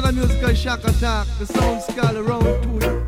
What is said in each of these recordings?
another musical shock attack. The sound skull around to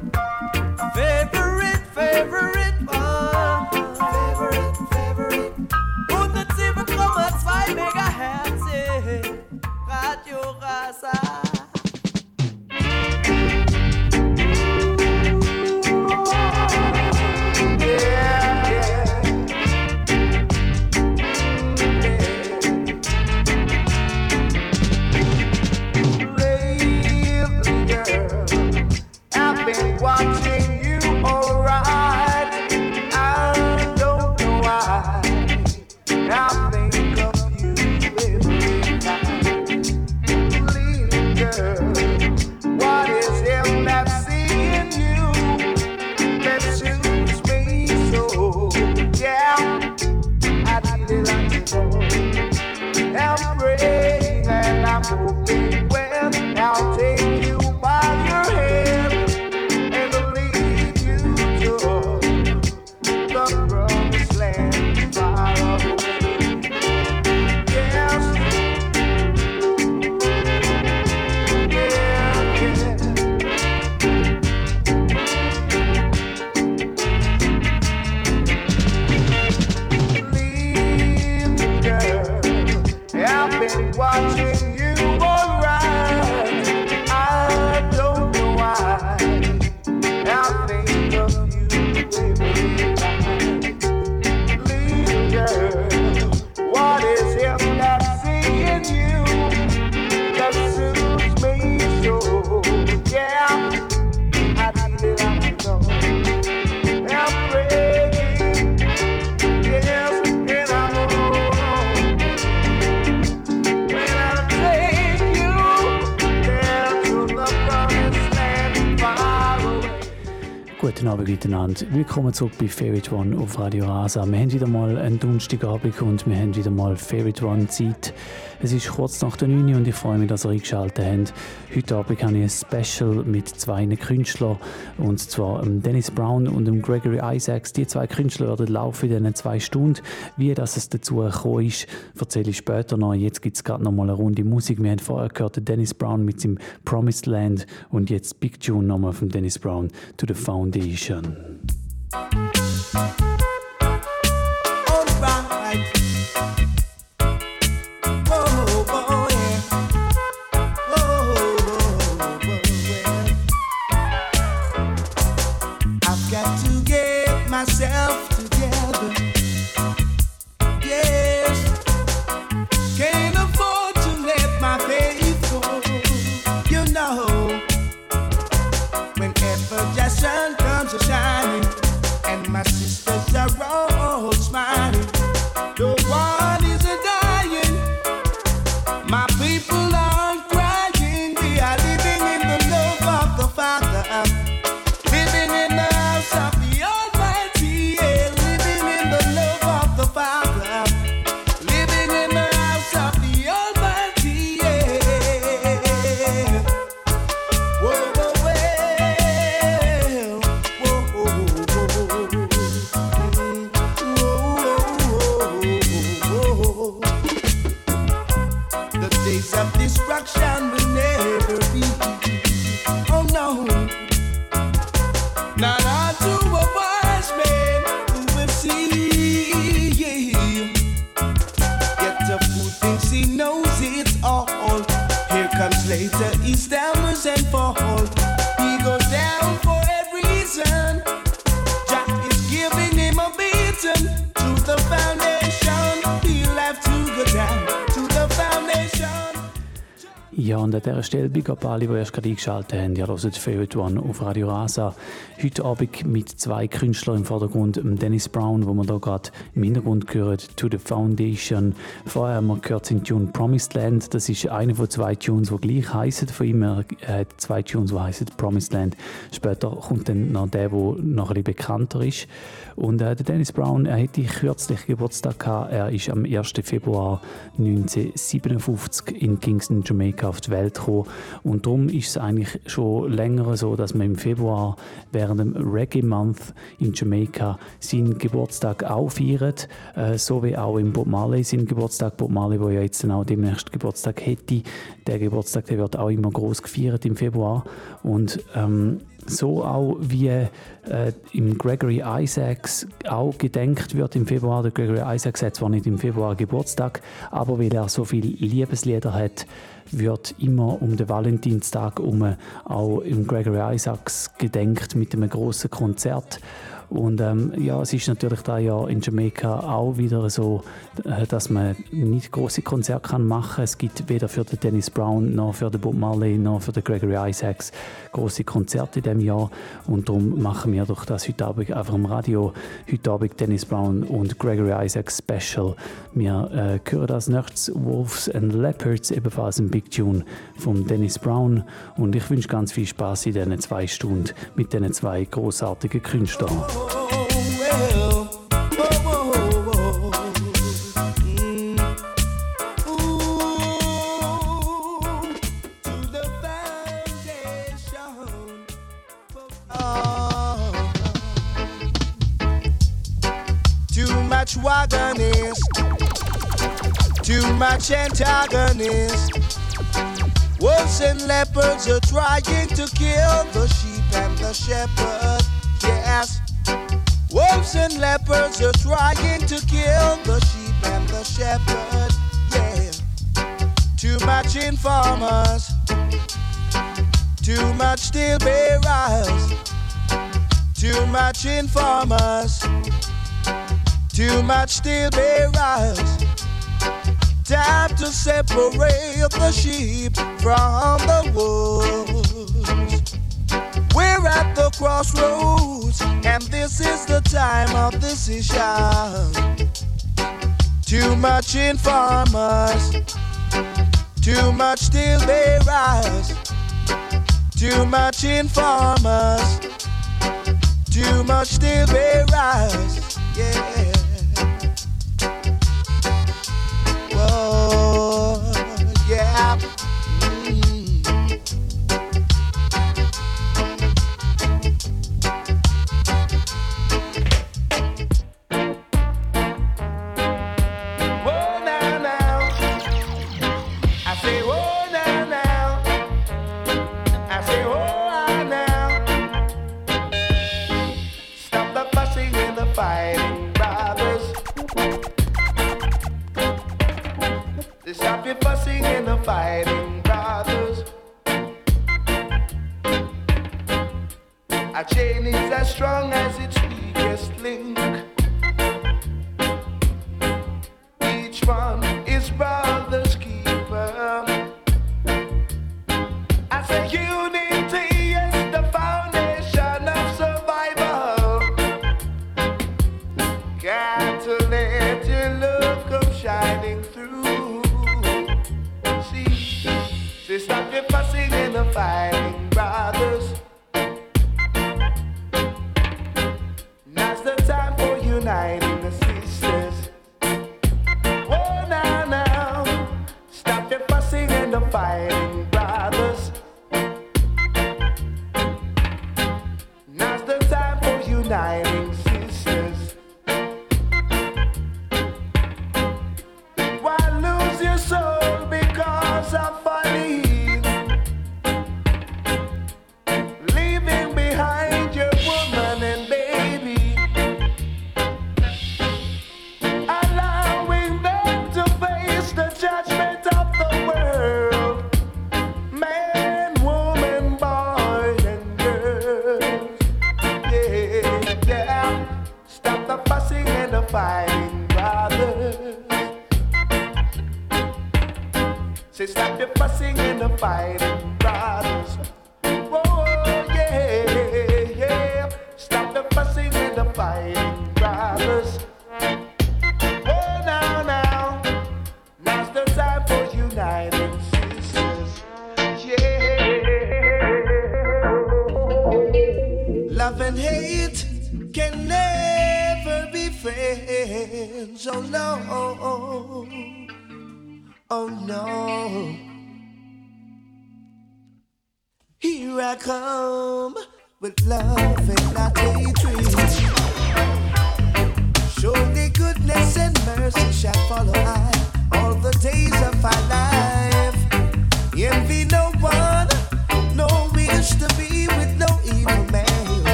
Willkommen zurück bei Favorite One auf Radio Rasa. Wir haben wieder mal einen Donnerstagabend und wir haben wieder mal Favorite One Zeit. Es ist kurz nach der 9 Uhr und ich freue mich, dass ihr eingeschaltet habt. Heute Abend habe ich ein Special mit zwei Künstlern, und zwar Dennis Brown und Gregory Isaacs. Die zwei Künstler werden laufen in diesen zwei Stunden. Wie das es dazu gekommen ist, erzähle ich später noch. Jetzt gibt es gerade noch mal eine Runde Musik. Wir haben vorher gehört Dennis Brown mit seinem Promised Land und jetzt Big Tune nochmal von Dennis Brown to the Foundation. Thank you. Up alle, die erst gerade eingeschaltet haben. Ihr hört One auf Radio Rasa. Heute Abend mit zwei Künstlern im Vordergrund. Dennis Brown, wo man da gerade im Hintergrund gehört, To The Foundation. Vorher haben wir gehört den Tune Promised Land. Das ist einer von zwei Tunes, die gleich heißen von ihm. Er hat zwei Tunes, die heißen Promised Land. Später kommt dann noch der, der noch ein bisschen bekannter ist. Und äh, der Dennis Brown, er hatte kürzlich Geburtstag gehabt. Er ist am 1. Februar 1957 in Kingston, Jamaica auf die Welt gekommen. Und darum ist es eigentlich schon länger so, dass man im Februar während dem Reggae Month in Jamaica seinen Geburtstag auch feiert. Äh, so wie auch im Bob Marley seinen Geburtstag. Bob Marley, der ja jetzt dann demnächst Geburtstag hätte. Der Geburtstag der wird auch immer groß gefeiert im Februar. Und ähm, so auch wie äh, im Gregory Isaacs auch gedenkt wird im Februar. Der Gregory Isaacs hat zwar nicht im Februar Geburtstag, aber weil er so viele Liebeslieder hat, wird immer um den Valentinstag um auch im Gregory Isaacs gedenkt mit einem großen Konzert. Und ähm, ja, es ist natürlich da ja in Jamaika auch wieder so, äh, dass man nicht große Konzerte kann machen. Es gibt weder für den Dennis Brown noch für den Bob Marley noch für den Gregory Isaacs große Konzerte in diesem Jahr. Und darum machen wir doch das heute Abend einfach im Radio. Heute Abend Dennis Brown und Gregory Isaacs Special. Wir äh, hören das nächstes Wolves and Leopards, ebenfalls ein Big Tune von Dennis Brown. Und ich wünsche ganz viel Spaß in diesen zwei Stunden mit diesen zwei großartigen Künstlern. Too much antagonist. Wolves and leopards are trying to kill the sheep and the shepherd. Yes, wolves and leopards are trying to kill the sheep and the shepherd. Yeah, too much informers, too much steel bearers, too much informers. Too much steel bearers. Time to separate the sheep from the wolves. We're at the crossroads, and this is the time of decision. Too much informers, too much steel bearers, too much informers, too much steel bearers, yeah. yeah.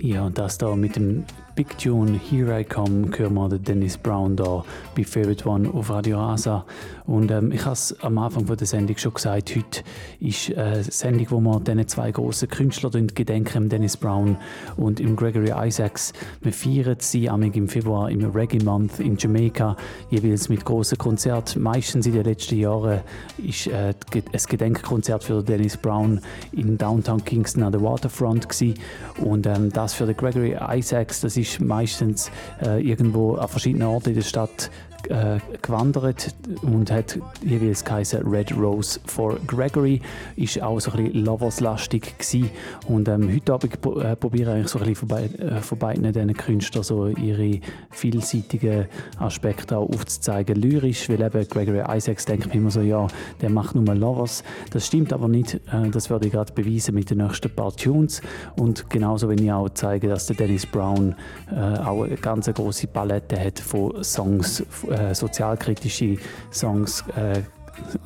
Ja, und das da mit dem Big Tune Here I Come hören wir den Dennis Brown da bei Favorite One auf Radio Rasa. Und ähm, ich habe es am Anfang von der Sendung schon gesagt, heute ist eine Sendung, wo wir diesen zwei grossen Künstlern gedenken, Dennis Brown und im Gregory Isaacs. Wir feiern sie amig im Februar im Reggae Month in Jamaica, jeweils mit grossen Konzerten. Meistens in den letzten Jahren ist äh, ein Gedenkkonzert für Dennis Brown in Downtown Kingston an der Waterfront gewesen. und ähm, das für den Gregory Isaacs, das ist meistens äh, irgendwo an verschiedenen Orten in der Stadt äh, gewandert und hat jeweils geheißen Red Rose for Gregory. Ist auch so ein bisschen Lovers-lastig gewesen. Und ähm, heute Abend äh, probiere ich eigentlich so ein bisschen von, bei, äh, von beiden diesen Künstlern so ihre vielseitigen Aspekte auch aufzuzeigen. Lyrisch, weil eben Gregory Isaacs denkt man immer so, ja, der macht nur Lovers. Das stimmt aber nicht. Äh, das werde ich gerade beweisen mit den nächsten paar Tunes. Und genauso wenn ich auch zeige, dass der Dennis Brown äh, auch eine ganz große Palette hat von Songs, äh, sozialkritische Songs, äh,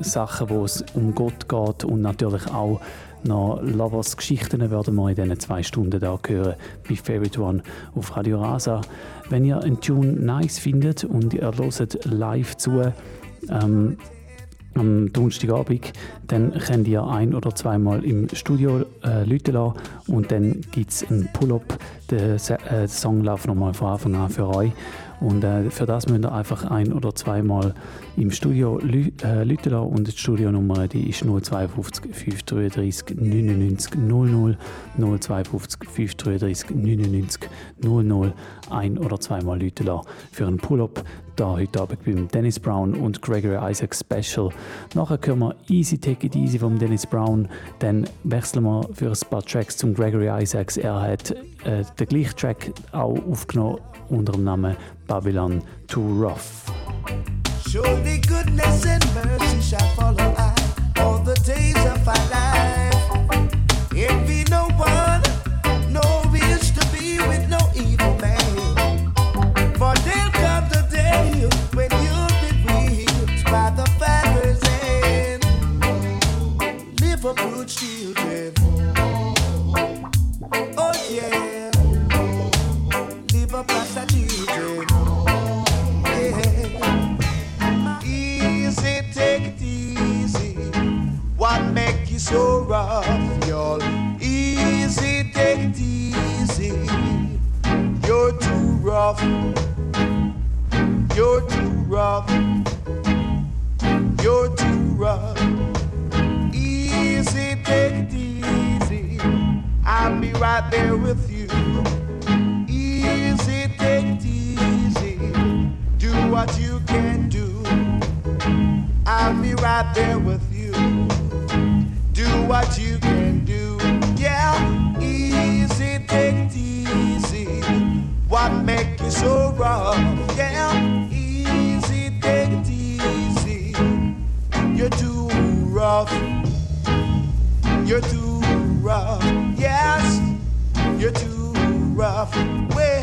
Sachen, wo es um Gott geht und natürlich auch noch Lovers Geschichten werden wir in diesen zwei Stunden da hören bei Favorite One auf Radio Rasa. Wenn ihr einen Tune nice findet und ihr hört live zu, ähm, am Donnerstagabend, dann könnt ihr ein- oder zweimal im Studio äh, Leute lassen und dann gibt es einen Pull-up. Se- äh, Song läuft nochmal von Anfang an für euch. Und äh, für das müsst ihr einfach ein- oder zweimal im Studio lü äh, lassen. Und die Studionummer die ist 052 533 99 00 052 533 99 00 ein- oder zweimal Leute lassen für einen Pull-up. Da heute Abend beim Dennis Brown und Gregory Isaac Special. Nachher hören wir Easy Take It Easy vom Dennis Brown, dann wechseln wir für ein paar Tracks zum Gregory Isaacs. Er hat äh, den gleichen Track auch aufgenommen unter dem Namen Babylon Too Rough. Surely goodness and mercy shall follow I all the days of life. Envy no one, so rough, y'all? Easy, take it easy. You're too rough. You're too rough. You're too rough. Easy, take it easy. I'll be right there with you. Easy, take it easy. Do what you can do. I'll be right there with you. What you can do. Yeah, easy, take it easy. What make you so rough? Yeah, easy, take it easy. You're too rough. You're too rough. Yes, you're too rough. Well,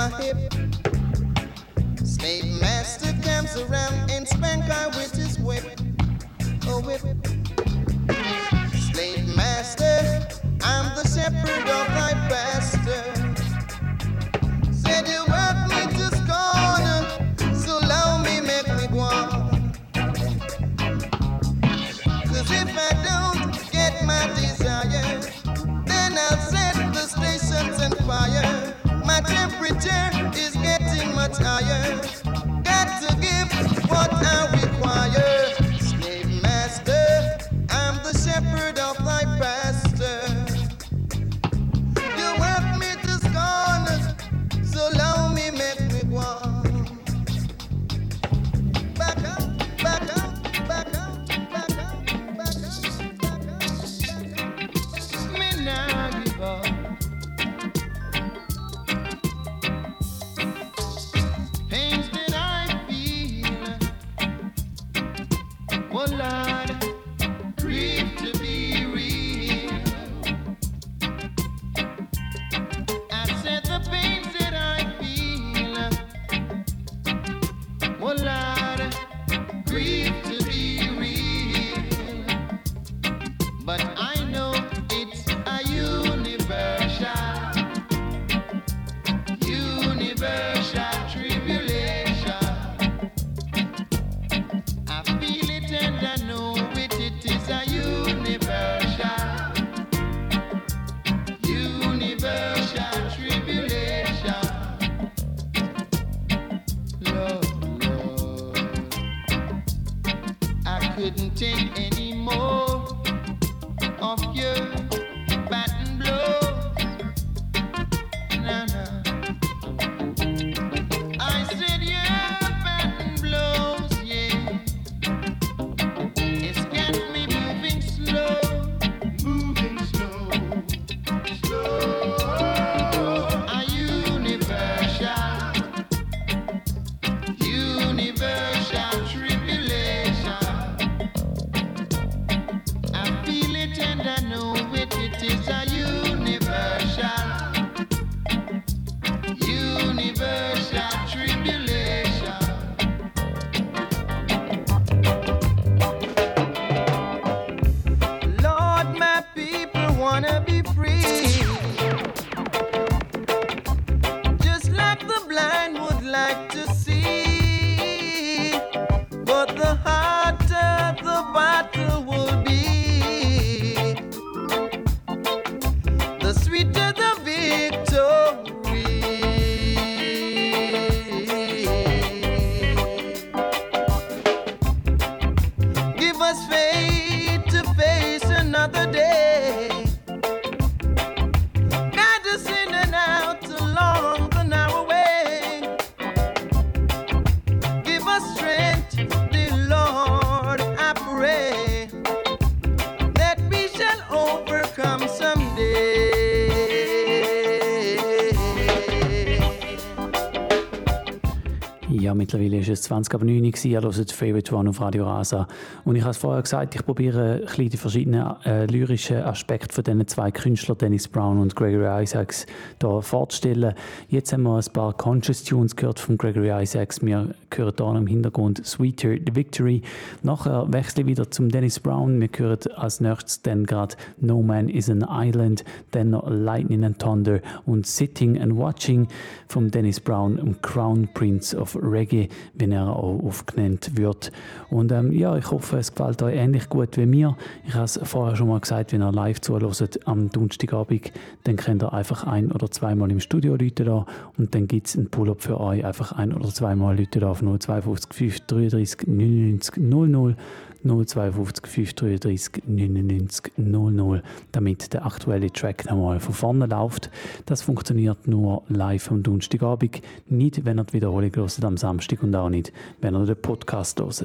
my hip. Slave master comes around and spank I with his whip. Oh, whip. Slave master, I'm the shepherd of thy past. temperature is getting much higher. es 20 ab 9 gewesen, ihr hört Favorite One auf Radio Rasa. Und ich habe es vorher gesagt, ich probiere die verschiedenen äh, lyrischen Aspekte von diesen zwei Künstlern, Dennis Brown und Gregory Isaacs, hier vorzustellen. Jetzt haben wir ein paar Conscious Tunes gehört von Gregory Isaacs. Wir hören hier im Hintergrund Sweeter the Victory. Nachher wechsle ich wieder zum Dennis Brown. Wir hören als nächstes dann gerade No Man is an Island, dann noch Lightning and Thunder und Sitting and Watching von Dennis Brown und Crown Prince of Reggae wenn er auch aufgenannt wird. Und ähm, ja, ich hoffe, es gefällt euch ähnlich gut wie mir. Ich habe es vorher schon mal gesagt, wenn ihr live zuhört am Donnerstagabend, dann könnt ihr einfach ein- oder zweimal im Studio Leute da und dann gibt es einen Pull-up für euch. Einfach ein- oder zweimal Leute da auf 052 5 99 00 052 533 99 00, damit der aktuelle Track nochmal von vorne läuft. Das funktioniert nur live am Donnerstagabend, nicht wenn ihr die Wiederholung hört am Samstag und auch nicht, wenn ihr den Podcast hört.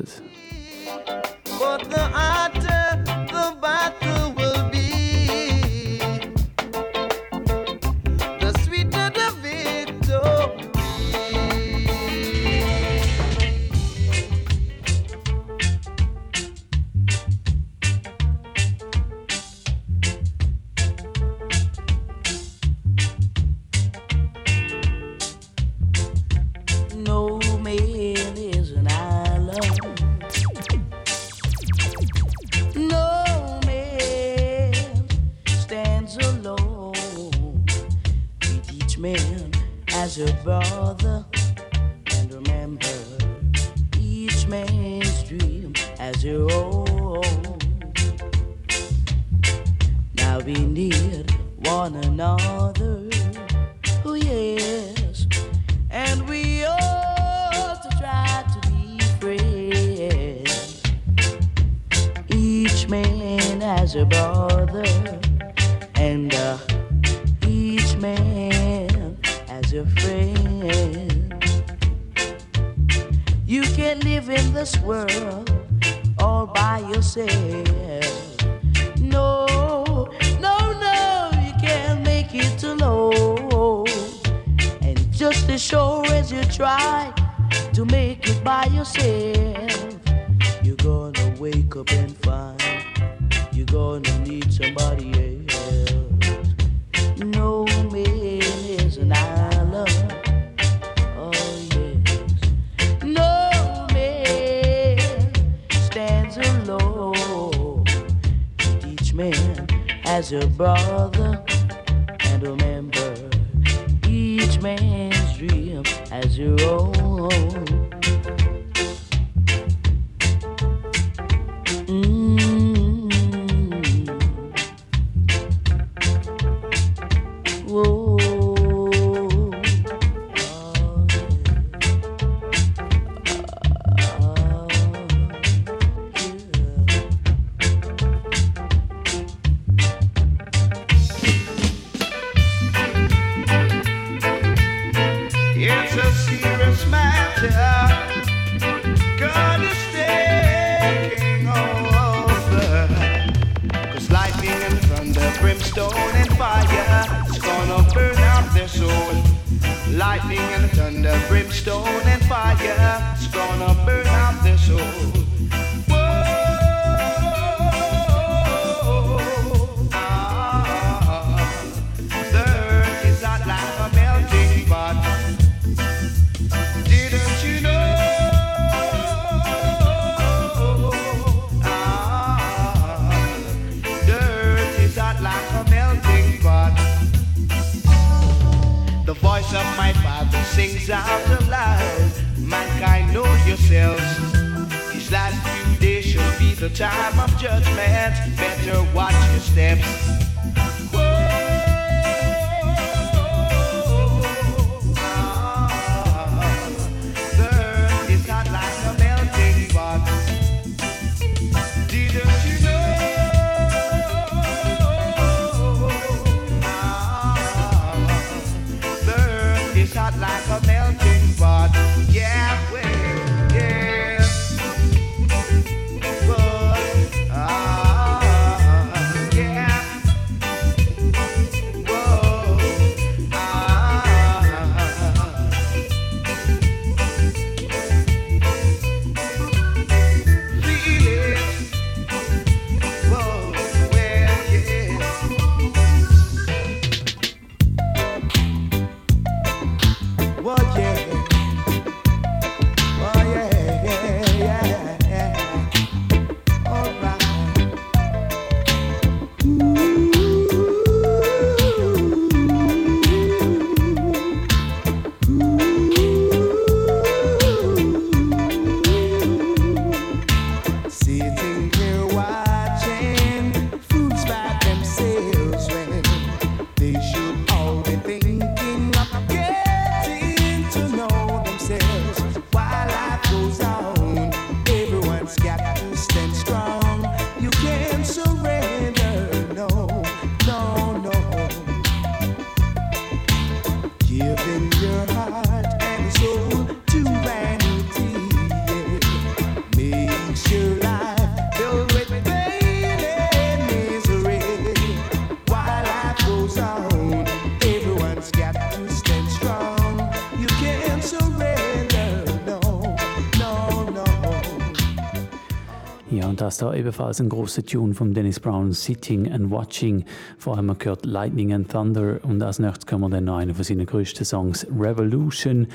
Da ebenfalls ein großer Tune von Dennis Brown, Sitting and Watching. Vor allem gehört Lightning and Thunder und als nächstes kommen wir dann noch einen von seinen größten Songs, Revolution.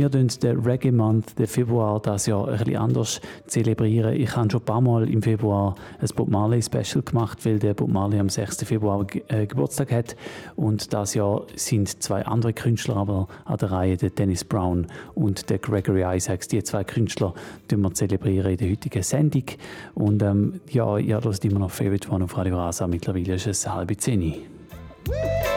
Wir tun den Reggae Month, den Februar, das Jahr ein anders zelebrieren. Ich habe schon ein paar Mal im Februar ein Bob Marley Special gemacht, weil der Bob Marley am 6. Februar äh, Geburtstag hat und das Jahr sind zwei andere Künstler aber an der Reihe, der Dennis Brown und der Gregory Isaacs. Die zwei Künstler die wir zelebrieren in der heutigen Sendung. Und ähm, ja, ihr hört immer noch Favorite One auf Radio Rasa. Mittlerweile ist es halb zehn. junkies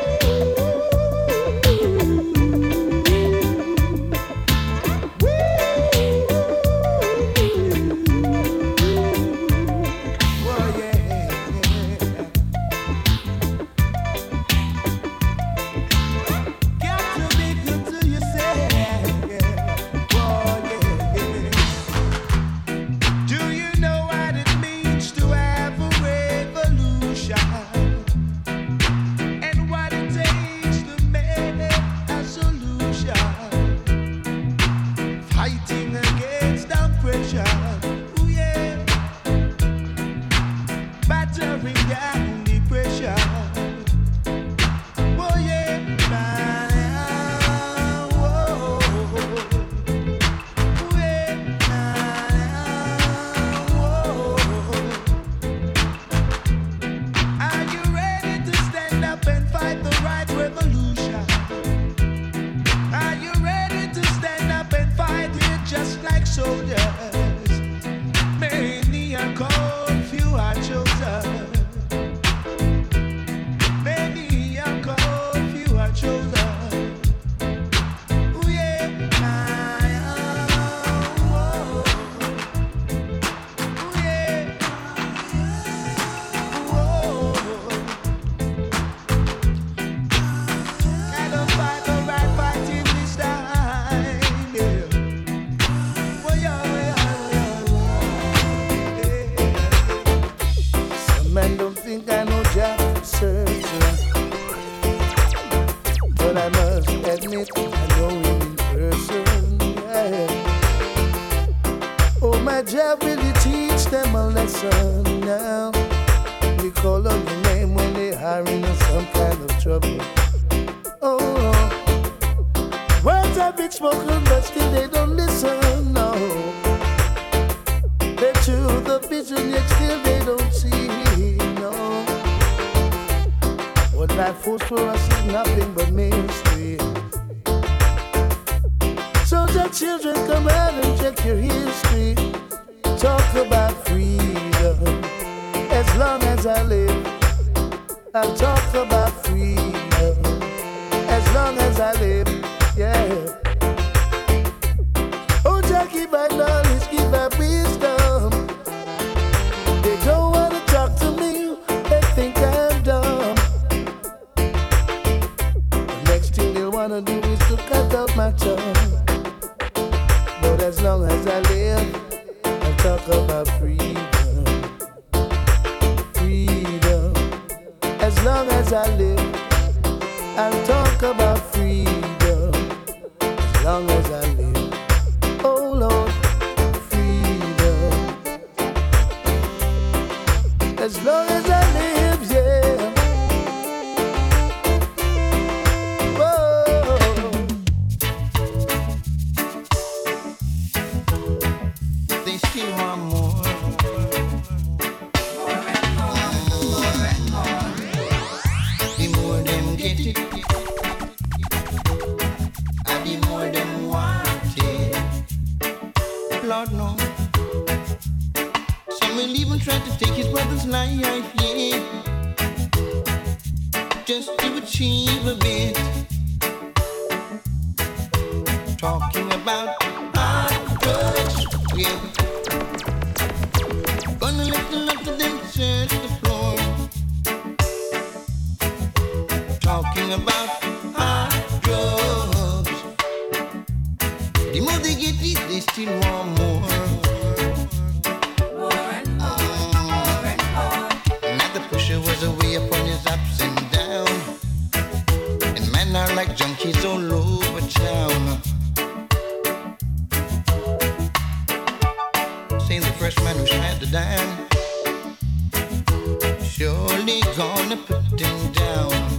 seen the freshman who had to dime. Surely gonna put him down.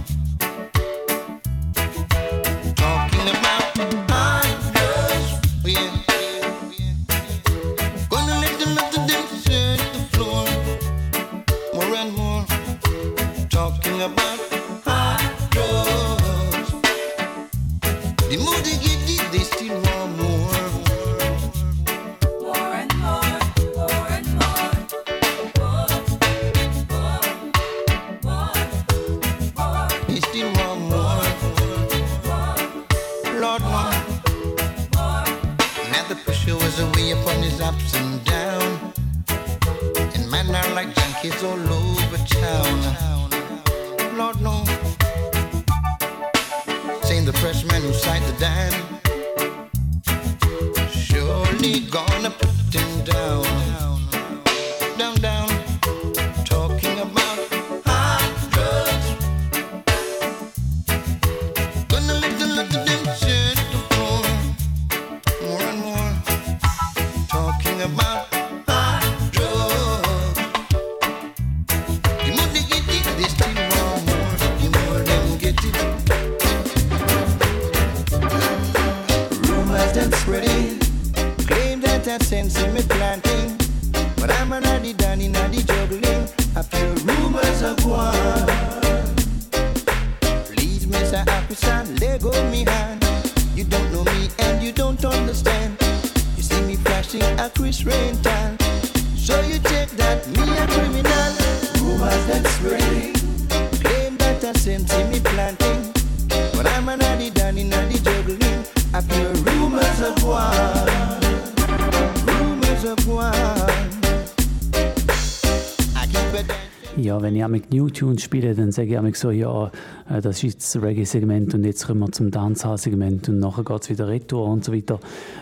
Tunes spiele, dann sage ich immer so, ja, äh, das ist jetzt das Reggae-Segment und jetzt kommen wir zum Dancehall-Segment und nachher geht es wieder retour und so weiter.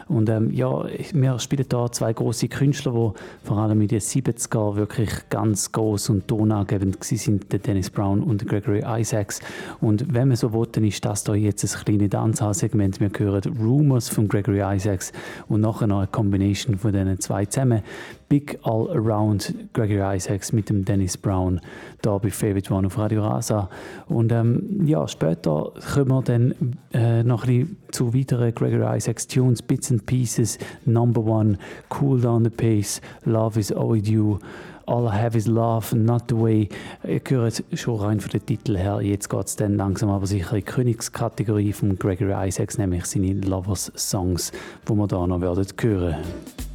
Und ähm, ja, wir spielen da zwei große Künstler, die vor allem in den 70er wirklich ganz groß und tonangebend sind, der Dennis Brown und Gregory Isaacs. Und wenn man so will, ist das da jetzt ein kleines Dancehall-Segment. Wir hören Rumors von Gregory Isaacs und nachher noch eine Combination von diesen zwei zusammen. Big All Around Gregory Isaacs mit dem Dennis Brown da bei Favorite One auf Radio Rasa. Und ähm, ja, später kommen wir dann äh, noch ein bisschen zu weiteren Gregory Isaacs Tunes, Bits and Pieces, Number One, Cool Down the Pace, Love is All You. All I Have Is Love, Not The Way. Ihr hört schon rein von den Titel her. Jetzt geht es dann langsam aber sicher in die Königskategorie von Gregory Isaacs, nämlich seine Lovers Songs, die wir da noch werden hören. ragamuffin,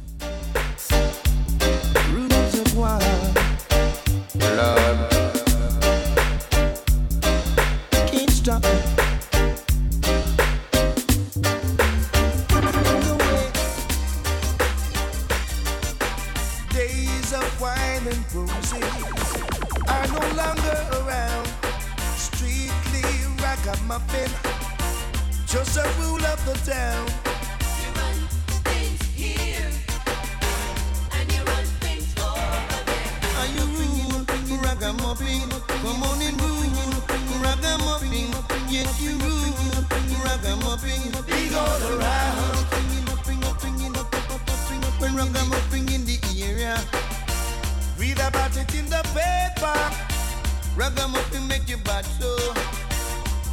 ragamuffin in the area, read about it in the paper. Ragamuffin make you bad so.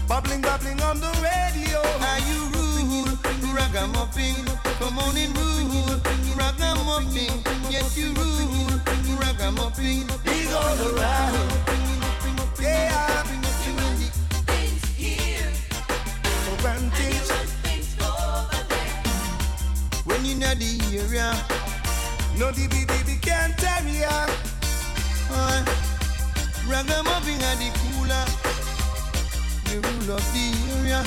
Bubbling, bubbling on the radio. Are you rude? Ragamuffin. Come on and rule. Ragamuffin. Yes, you rule. Ragamuffin. He's all around. the area. No DB DB can't tarry ya. Uh, Ragamuffin at the cooler. The rule of the area.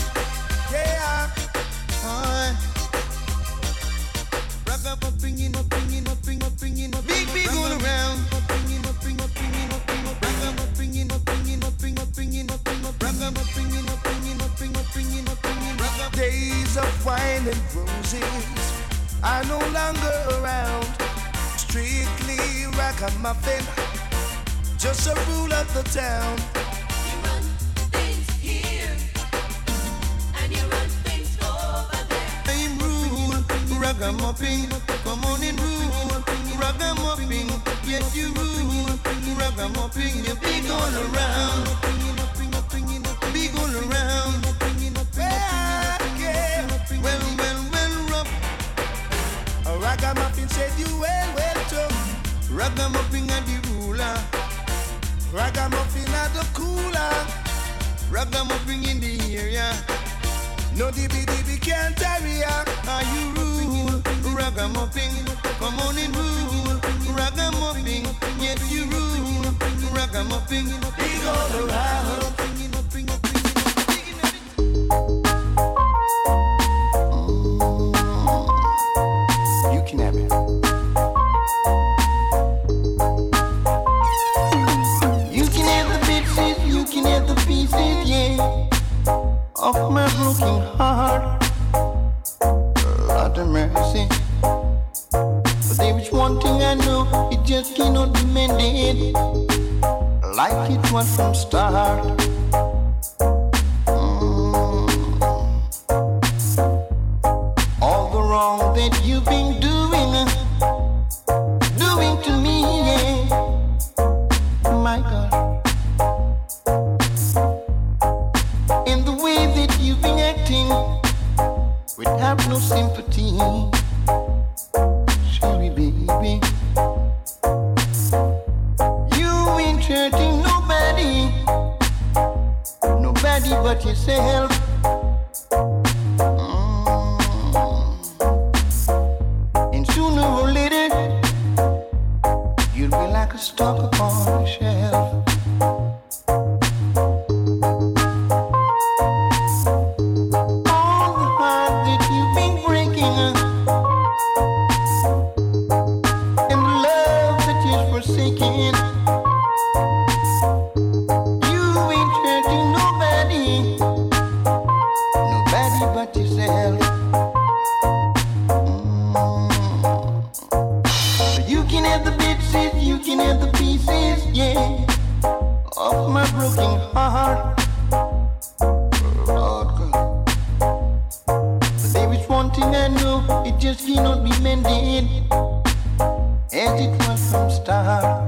Yeah. Uh, Ragamuffin in up, bringing up, bringing up, bringing up. Big big all around. Up, up, up, up, up, up, up, up, up, up, up. Days of wine and roses are no longer around. Strictly ragamuffin, just a rule of the town. You run things here, and you run things over there. I'm rule, ragamuffin, come on and rule, ragamuffin, yes you rule, ragamuffin, you big all around. You well well, tough. Ragamuffin and the ruler. Ragamuffin at the cooler. Ragamuffin in the area. No dibby dibby can't carry ya. Are you rude? Ragamuffin, come on and rule. Ragamuffin, yes you rude. Ragamuffin, he all around. of my broken heart. Lord have mercy. But there is one thing I know, it just cannot be mended like it was from start. years cannot be mended, as it was from start.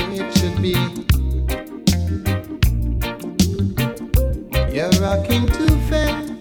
it should be. You're rocking too fast.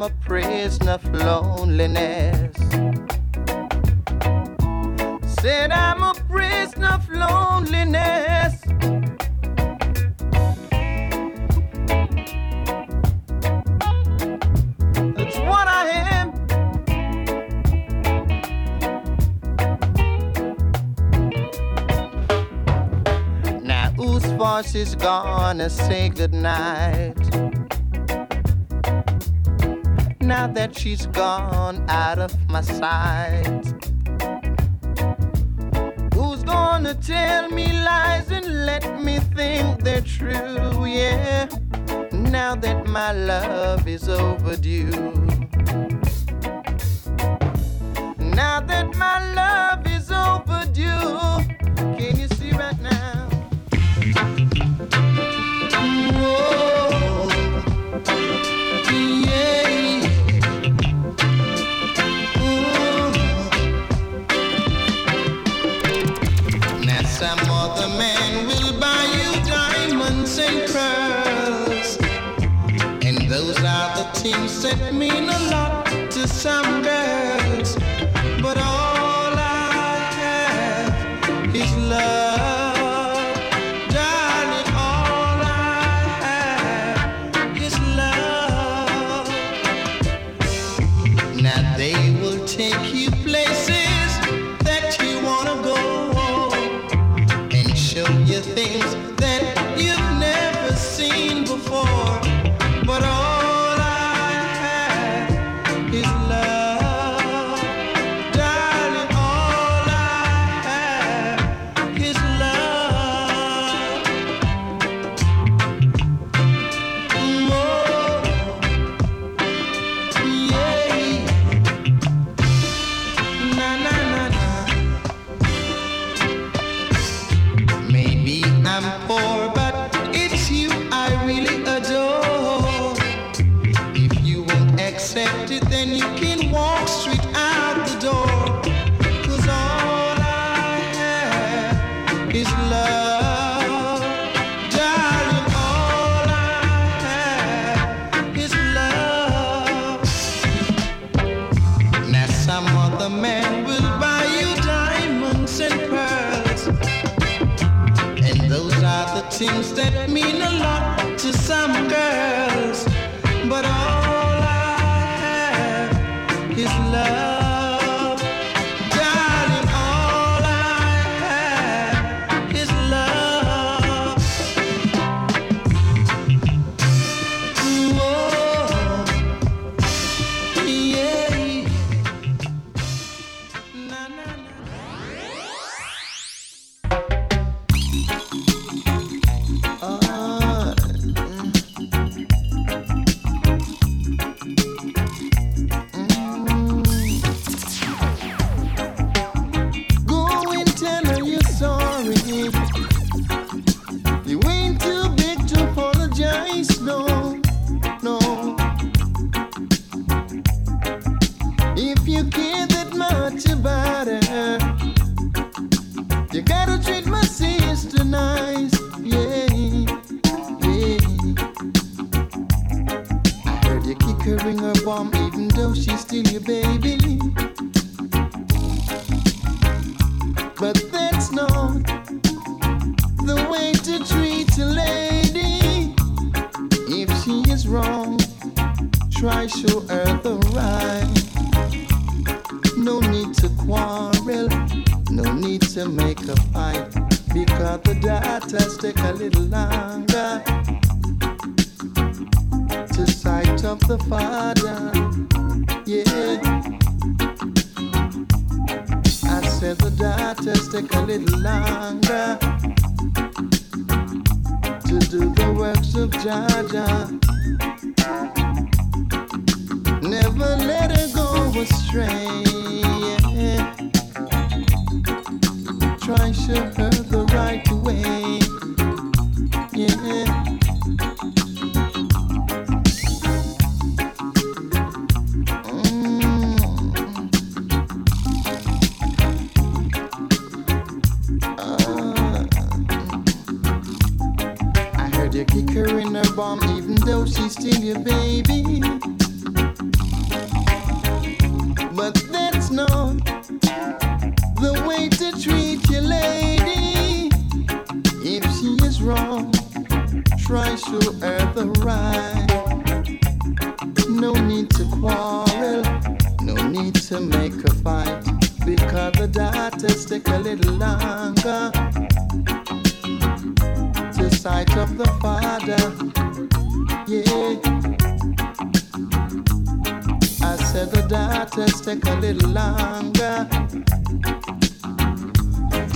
I'm a prisoner of loneliness.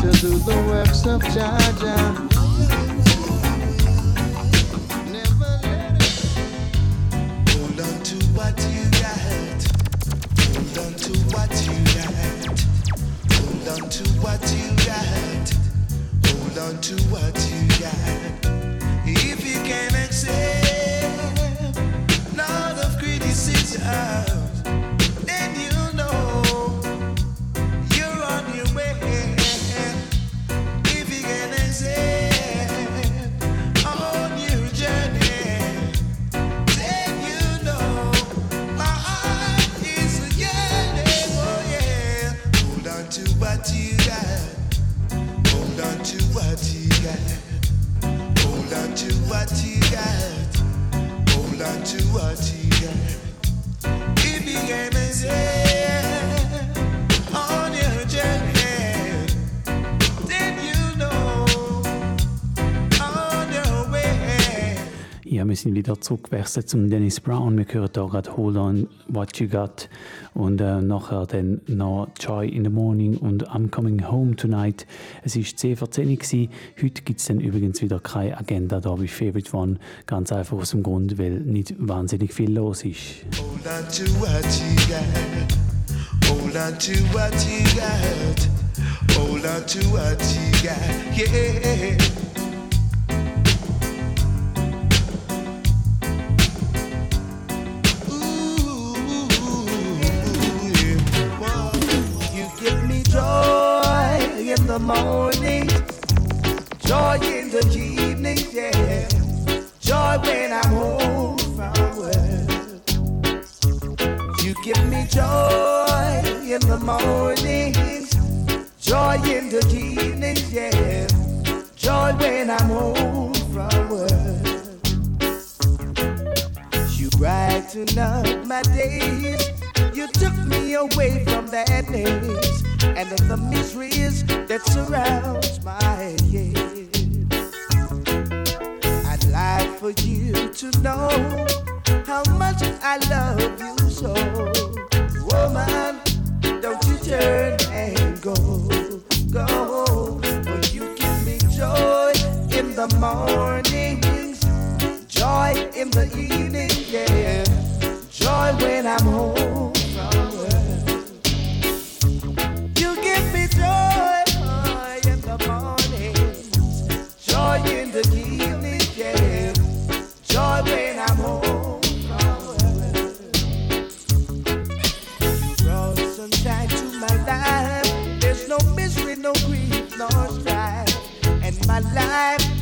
to do the works of Jah If you can accept, not of criticism. to a he it began as a Ja, wir sind wieder zurückgewechselt zum Dennis Brown. Wir hören hier gerade Hold On, What You Got und äh, nachher dann noch Joy in the Morning und I'm Coming Home Tonight. Es ist 10 vor 10 gewesen. Heute gibt es dann übrigens wieder keine Agenda da bei Favorite One. Ganz einfach aus dem Grund, weil nicht wahnsinnig viel los ist. Hold on to what you got. Hold on to what you got. Hold on to what you got. Yeah. the morning, joy in the evening, yeah. Joy when I'm home from work. You give me joy in the morning, joy in the evening, yeah. Joy when I'm home from work. You brighten up my days you took me away from that and the miseries that surrounds my head. I'd like for you to know how much I love you so. Woman, don't you turn and go, go. You give me joy in the mornings, joy in the evening, yeah. Joy when I'm home. to give me, yeah, joy when I'm home. Brought sunshine to my life. There's no misery, no grief, no strife, and my life.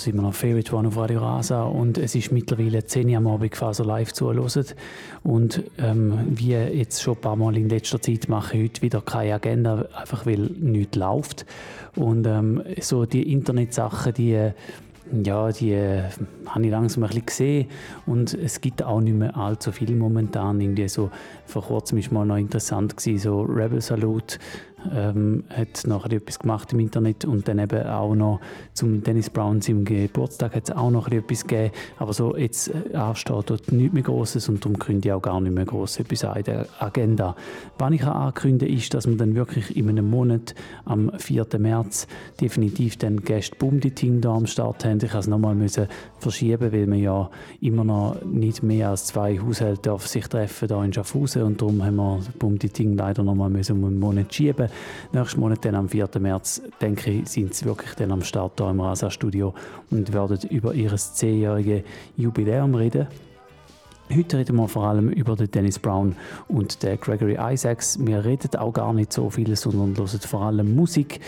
Ich höre immer noch Favorite One auf Radio Rasa und es ist mittlerweile 10 Uhr am Abend quasi live zuhören. Und ähm, wie jetzt schon ein paar Mal in letzter Zeit mache ich heute wieder keine Agenda, einfach weil nichts läuft. Und ähm, so die Internetsachen, die ja, die äh, habe ich langsam ein bisschen gesehen und es gibt auch nicht mehr allzu viel momentan. Irgendwie so, vor kurzem war mal noch interessant gewesen, so Rebel Salute ähm, hat nachher etwas gemacht im Internet und dann eben auch noch zum Dennis Brown seinem Geburtstag hat es auch noch etwas gegeben. Aber so jetzt äh, ansteht dort nichts mehr Grosses und darum künde ich auch gar nicht mehr gross etwas an der Agenda. Was ich ankündigen ist, dass wir dann wirklich in einem Monat am 4. März definitiv den Gäste Bumditing da am Start haben. Ich musste es nochmal verschieben, weil wir ja immer noch nicht mehr als zwei Haushalte auf sich treffen hier in Schaffhausen und darum haben wir Bumditing leider nochmal um einen Monat schieben. Nächsten Monat, dann am 4. März, denke ich, sind sie wirklich dann am Start hier im Rasa-Studio und werden über ihr 10-jähriges Jubiläum reden. Heute reden wir vor allem über den Dennis Brown und den Gregory Isaacs. Wir reden auch gar nicht so viel, sondern hören vor allem Musik.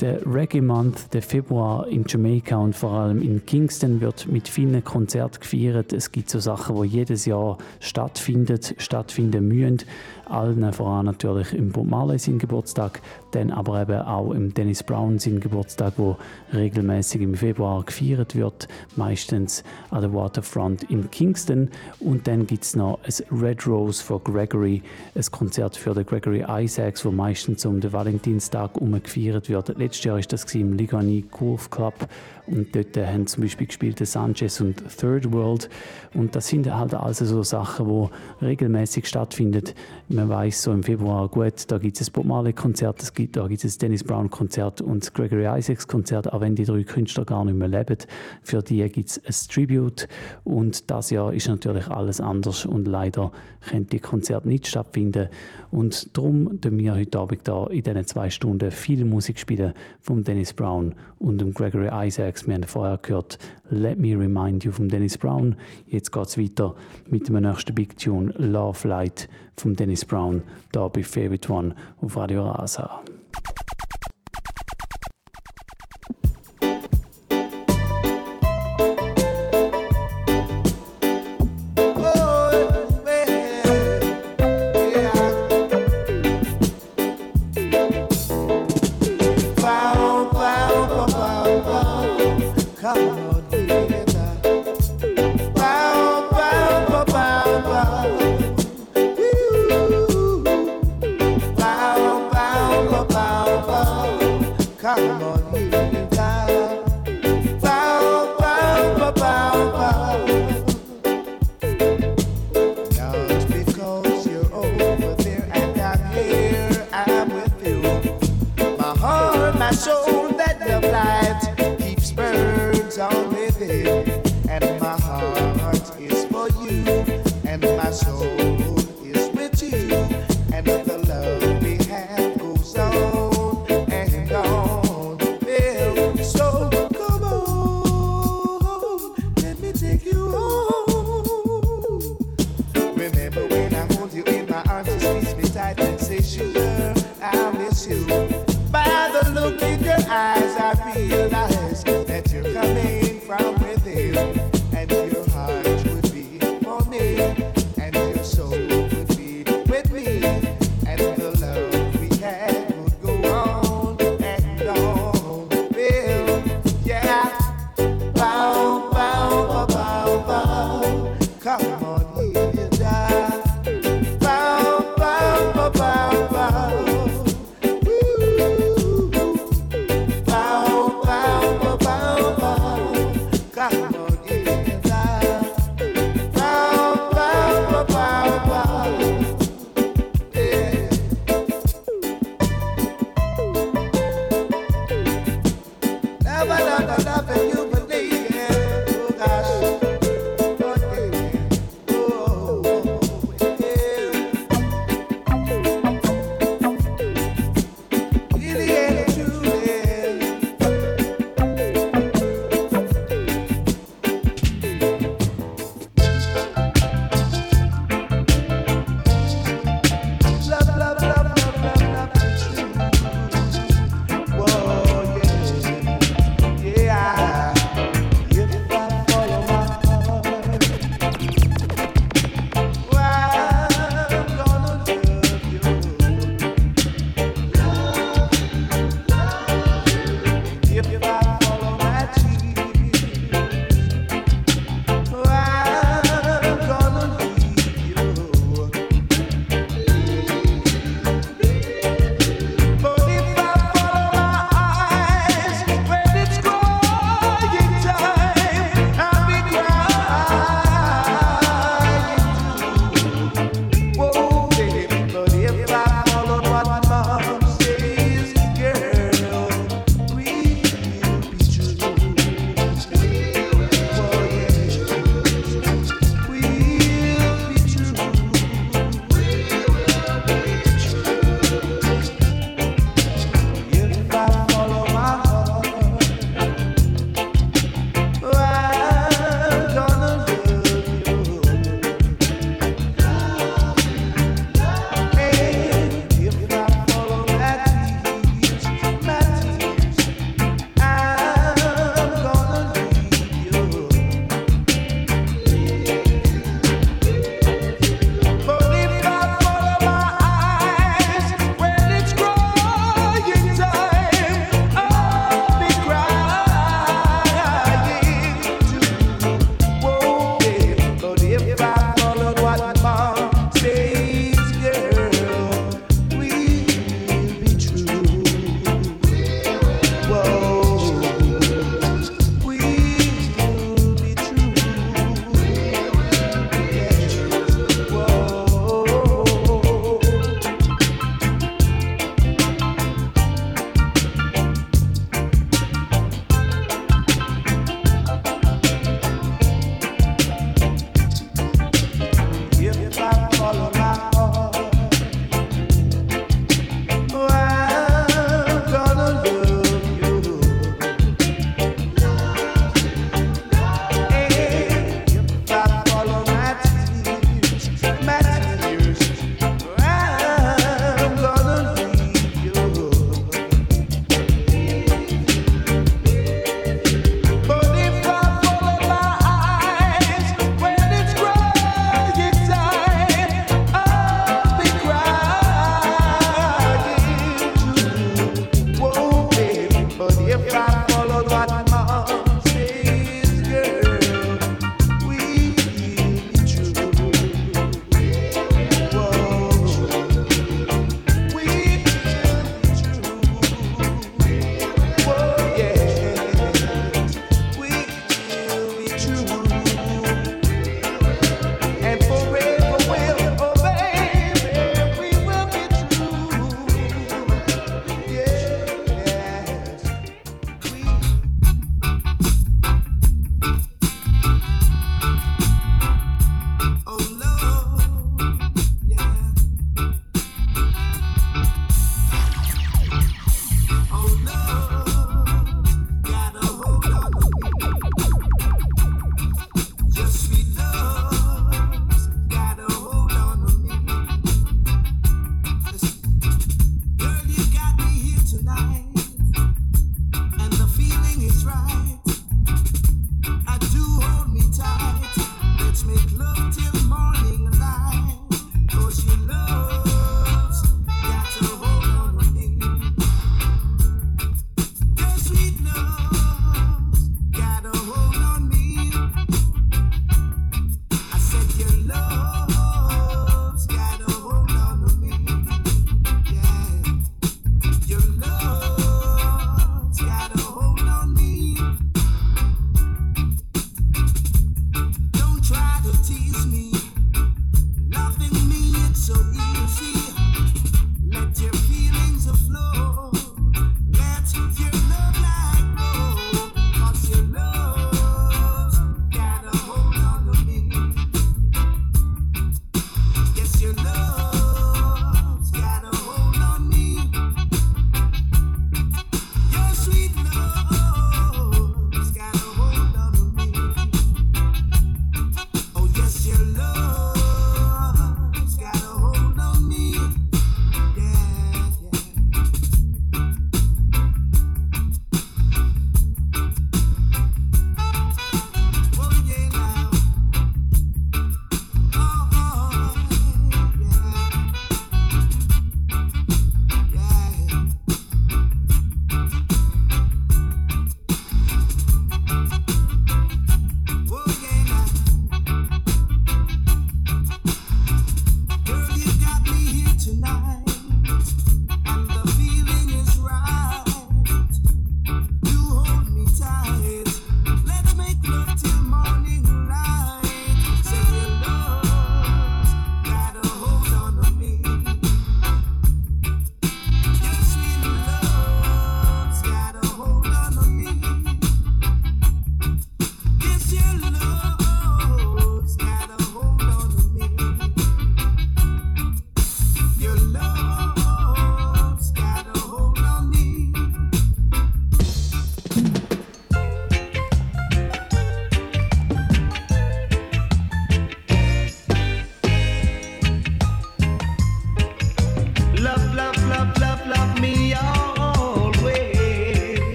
Der Reggae Month, der Februar in Jamaika und vor allem in Kingston wird mit vielen Konzerten gefeiert. Es gibt so Sachen, die jedes Jahr stattfinden, stattfinden müssen allen voran natürlich im Bob Marley seinen Geburtstag, dann aber eben auch im Dennis Brown seinen Geburtstag, wo regelmäßig im Februar gefeiert wird, meistens an der Waterfront in Kingston. Und dann gibt es noch ein Red Rose for Gregory, ein Konzert für den Gregory Isaacs, wo meistens um den Valentinstag herum gefeiert wird. Letztes Jahr war das im Ligani Curve Club und dort haben zum Beispiel gespielt Sanchez und Third World. Und das sind halt also so Sachen, die regelmäßig stattfinden. Man weiß so im Februar, gut, da gibt es ein Bob Marley Konzert, es gibt, da gibt es ein Dennis Brown Konzert und das Gregory Isaacs Konzert, auch wenn die drei Künstler gar nicht mehr leben. Für die gibt es ein Tribute und das Jahr ist natürlich alles anders und leider können die Konzerte nicht stattfinden. Und darum tun wir heute Abend da in diesen zwei Stunden viel Musik spielen von Dennis Brown und dem Gregory Isaacs. Wir haben vorher gehört Let Me Remind You von Dennis Brown. Jetzt geht es weiter mit dem nächsten Big Tune Love Light von Dennis Brown, da bei Favorite One auf Radio Rasa.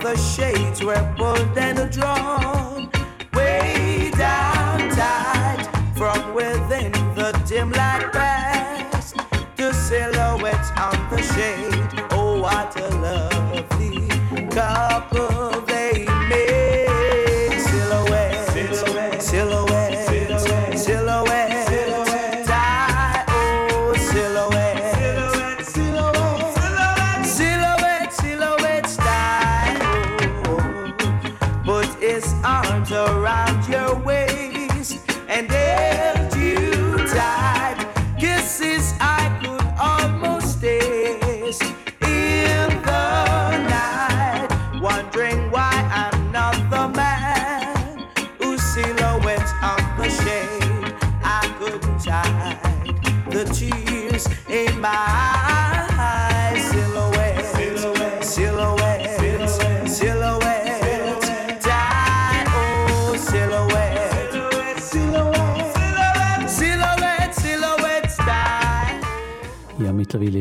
the shades were pulled and drawn way down tight from within the dim light past the silhouettes on the shade.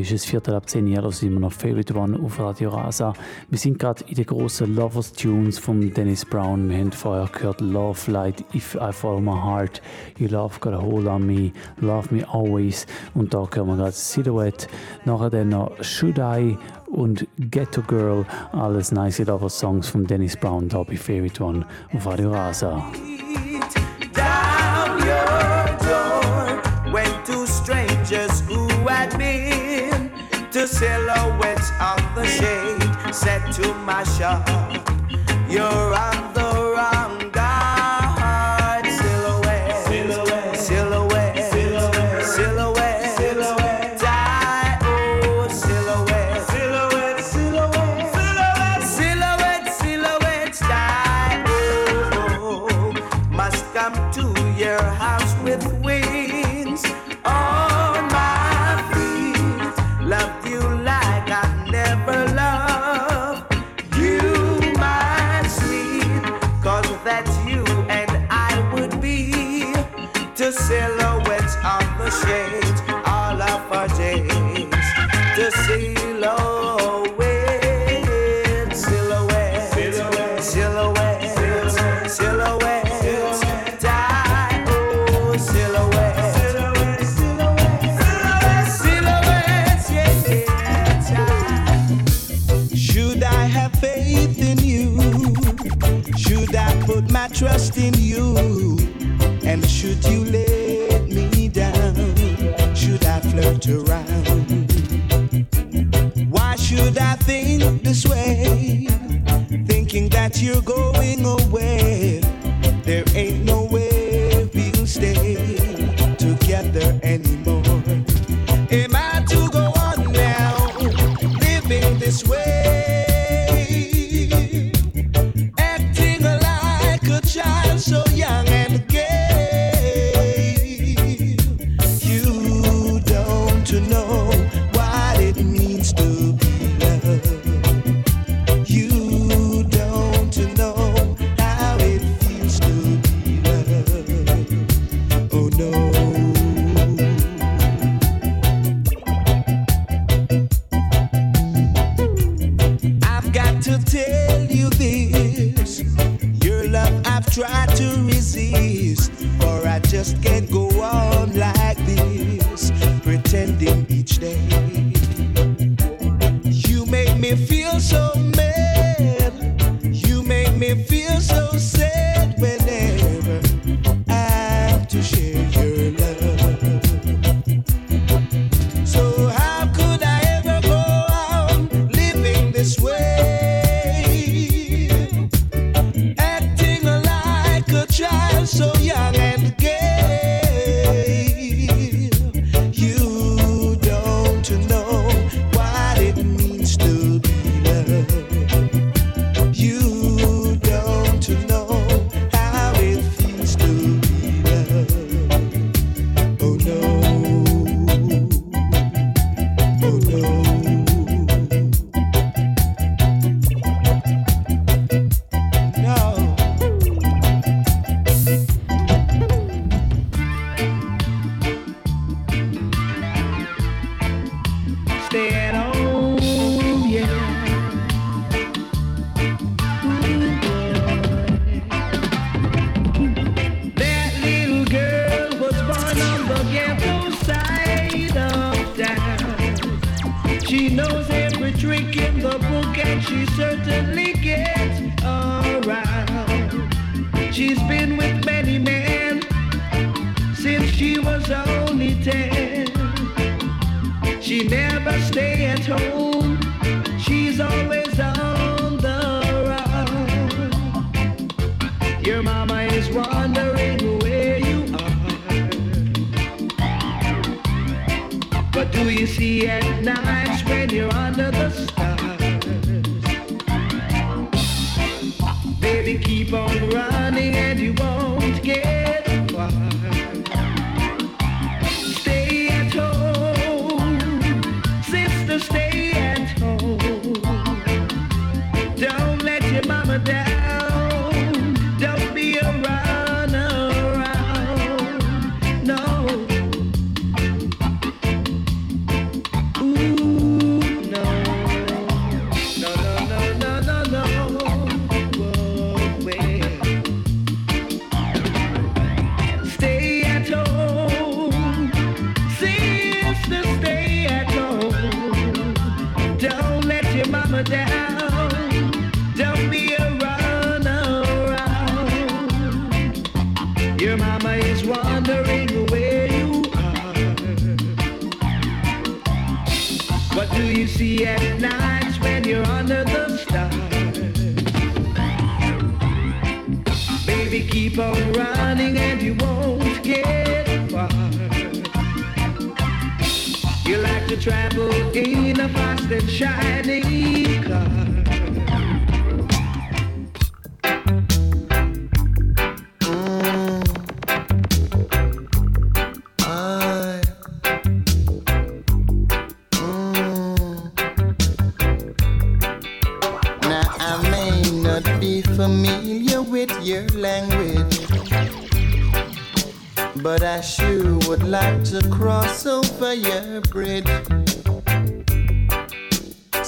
ist es Viertel ab 10 Uhr, da sind wir noch Favorite One auf Radio Rasa. Wir sind gerade in den grossen Lovers Tunes von Dennis Brown. Wir haben vorher gehört Love Light, If I Follow My Heart, You Love Got a Hold on Me, Love Me Always und da hören wir gerade Silhouette. Nachher dann noch Should I und Ghetto Girl, alles nice Lovers Songs von Dennis Brown, da bei Favorite One auf Radio Rasa. to silhouettes of the shade set to my shop. You're on the Why should I think this way? Thinking that you're going away. There ain't to tell you this. Your love I've tried to resist, for I just can't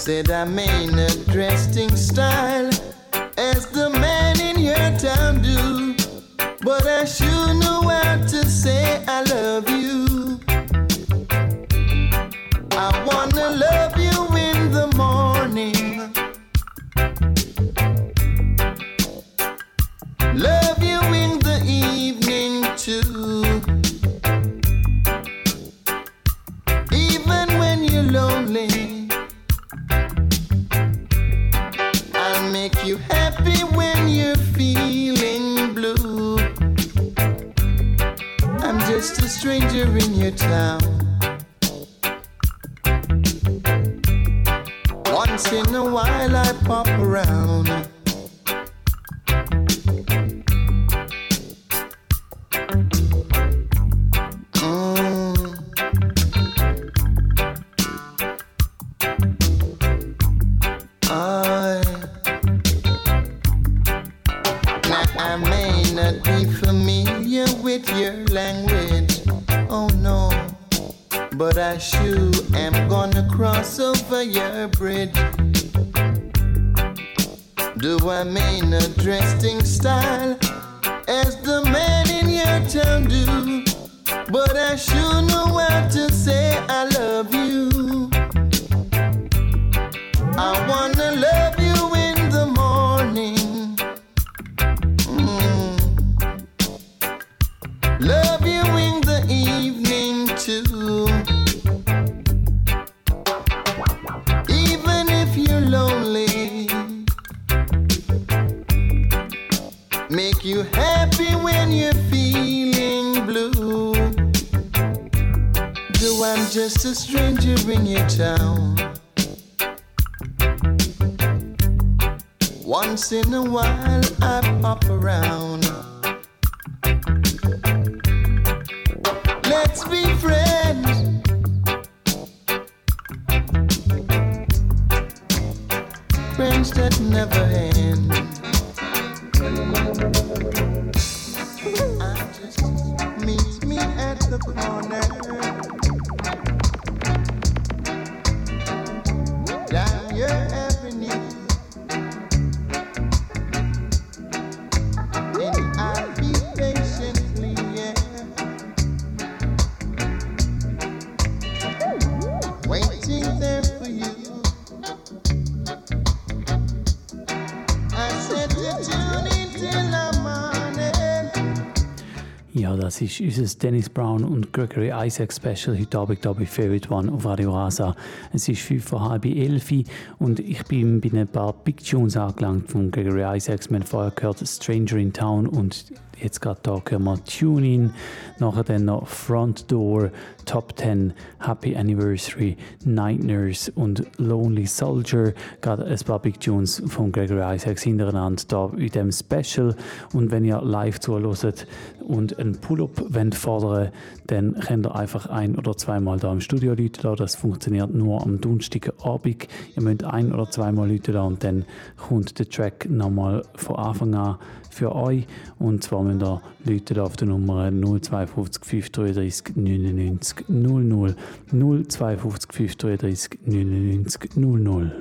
Said I'm in a dressing style as the man in your town do. But I sure know how to say I love you. Das ist unser Dennis Brown und Gregory Isaac Special heute Abend hier bei Favorite One auf Radio Rasa. Es ist fünf vor halb elf und ich bin bei ein paar Big Tunes angelangt von Gregory Isaacs. Wir haben vorher gehört Stranger in Town und jetzt gerade hier hören wir Tune In, nachher dann noch Front Door, Top 10, Happy Anniversary, Night Nurse und Lonely Soldier. Gerade ein paar Big Tunes von Gregory Isaacs hintereinander hier in diesem Special. Und wenn ihr live zuhört und einen Pull-up fordern dann könnt ihr einfach ein- oder zweimal da im Studio läuten. Das funktioniert nur am Donnerstagabend. Ihr müsst ein- oder zweimal läuten und dann kommt der Track nochmal von Anfang an für euch. Und zwar müsst ihr läuten auf der Nummer 052 533 99 00 052 533 99 00.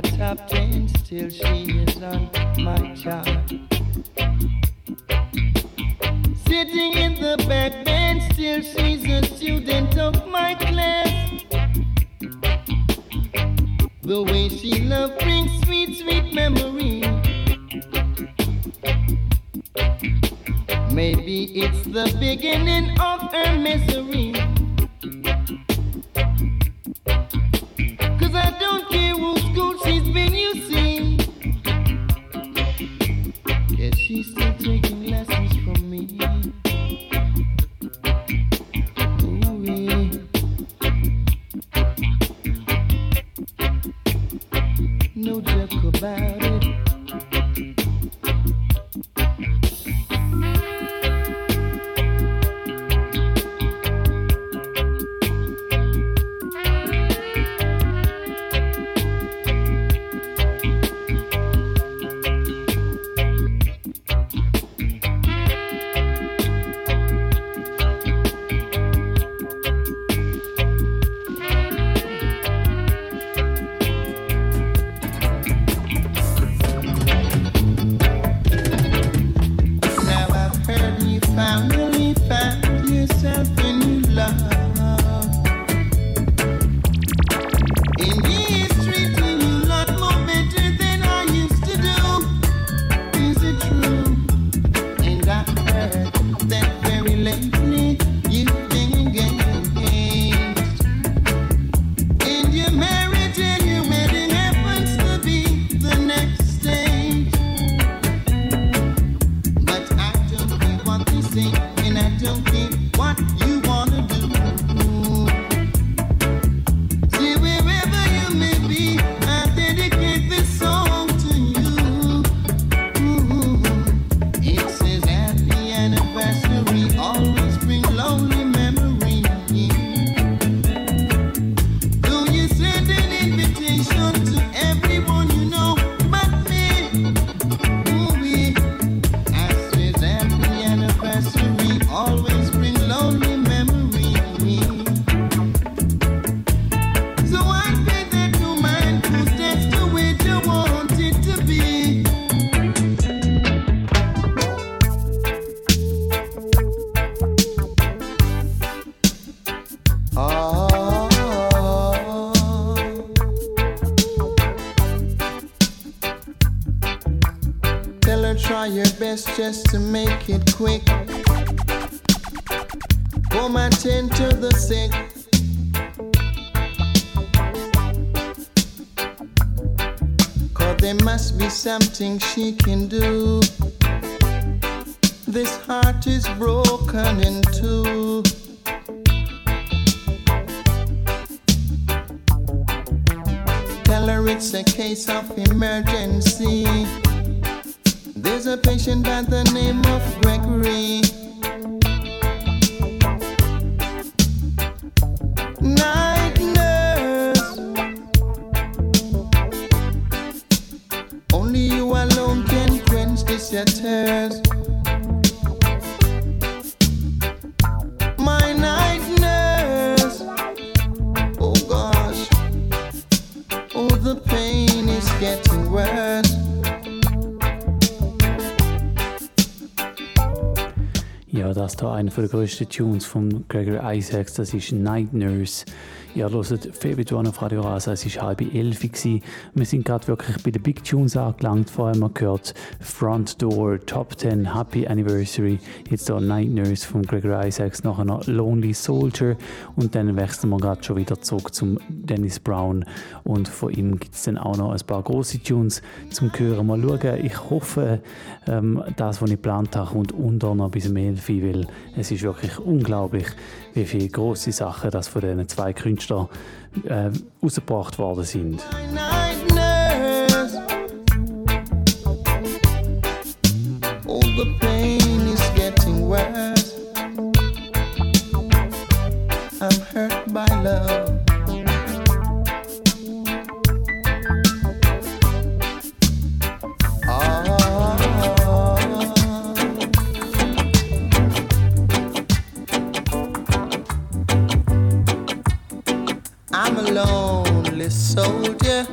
Top ten, still she is on my chart. Sitting in the back bench, still she's a student of my class. The way she love brings sweet, sweet memory. Maybe it's the beginning of her misery. Just to make it quick. Home and tend to the sick. Cause there must be something she can do. This heart is broken in Hier einer der grössten Tunes von Gregory Isaacs, das ist Night Nurse. Ihr hört Favorite One auf Radio Rasa, es war halb elf. Wir sind gerade wirklich bei den Big Tunes angelangt. Vorher haben wir gehört Front Door, Top 10, Happy Anniversary. Jetzt hier Night Nurse von Gregory Isaacs, nachher noch Lonely Soldier. Und dann wechseln wir gerade schon wieder zurück zum Dennis Brown. Und von ihm gibt es dann auch noch ein paar große Tunes zum Hören. Mal schauen, ich hoffe, ähm, das, was ich geplant habe, kommt unter noch bis um 11 Uhr, weil es ist wirklich unglaublich, wie viele große Sachen das von diesen zwei Künstlern äh, rausgebracht worden sind. I'm hurt by love. Lonely soldier.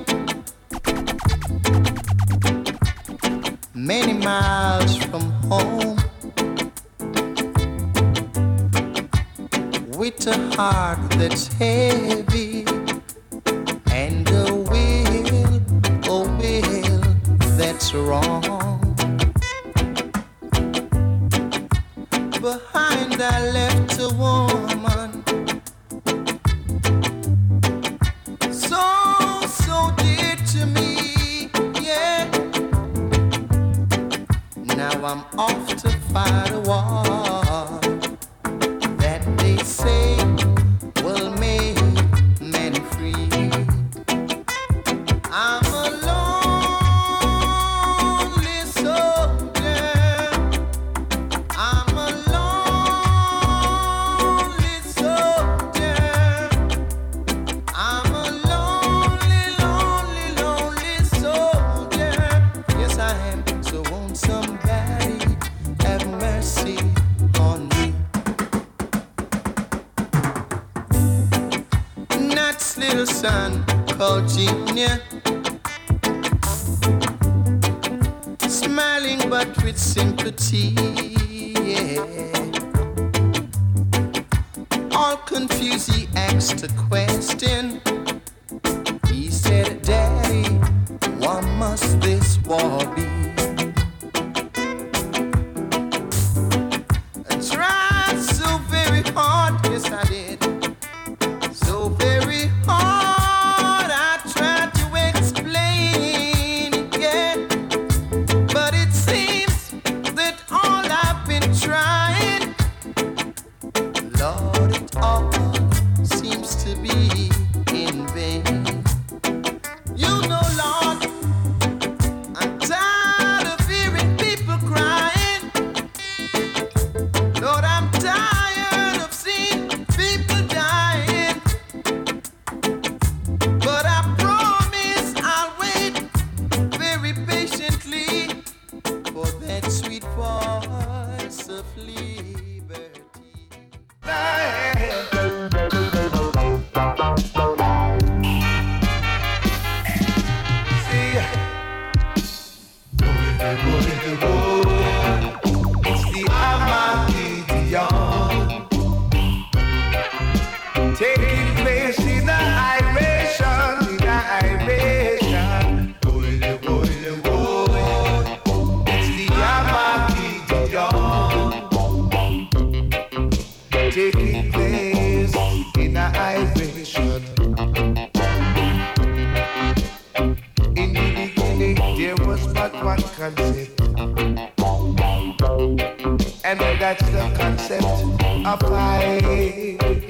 Many miles from home. With a heart that's heavy. And a will, a will that's wrong. That sweet voice of liberty. a fight.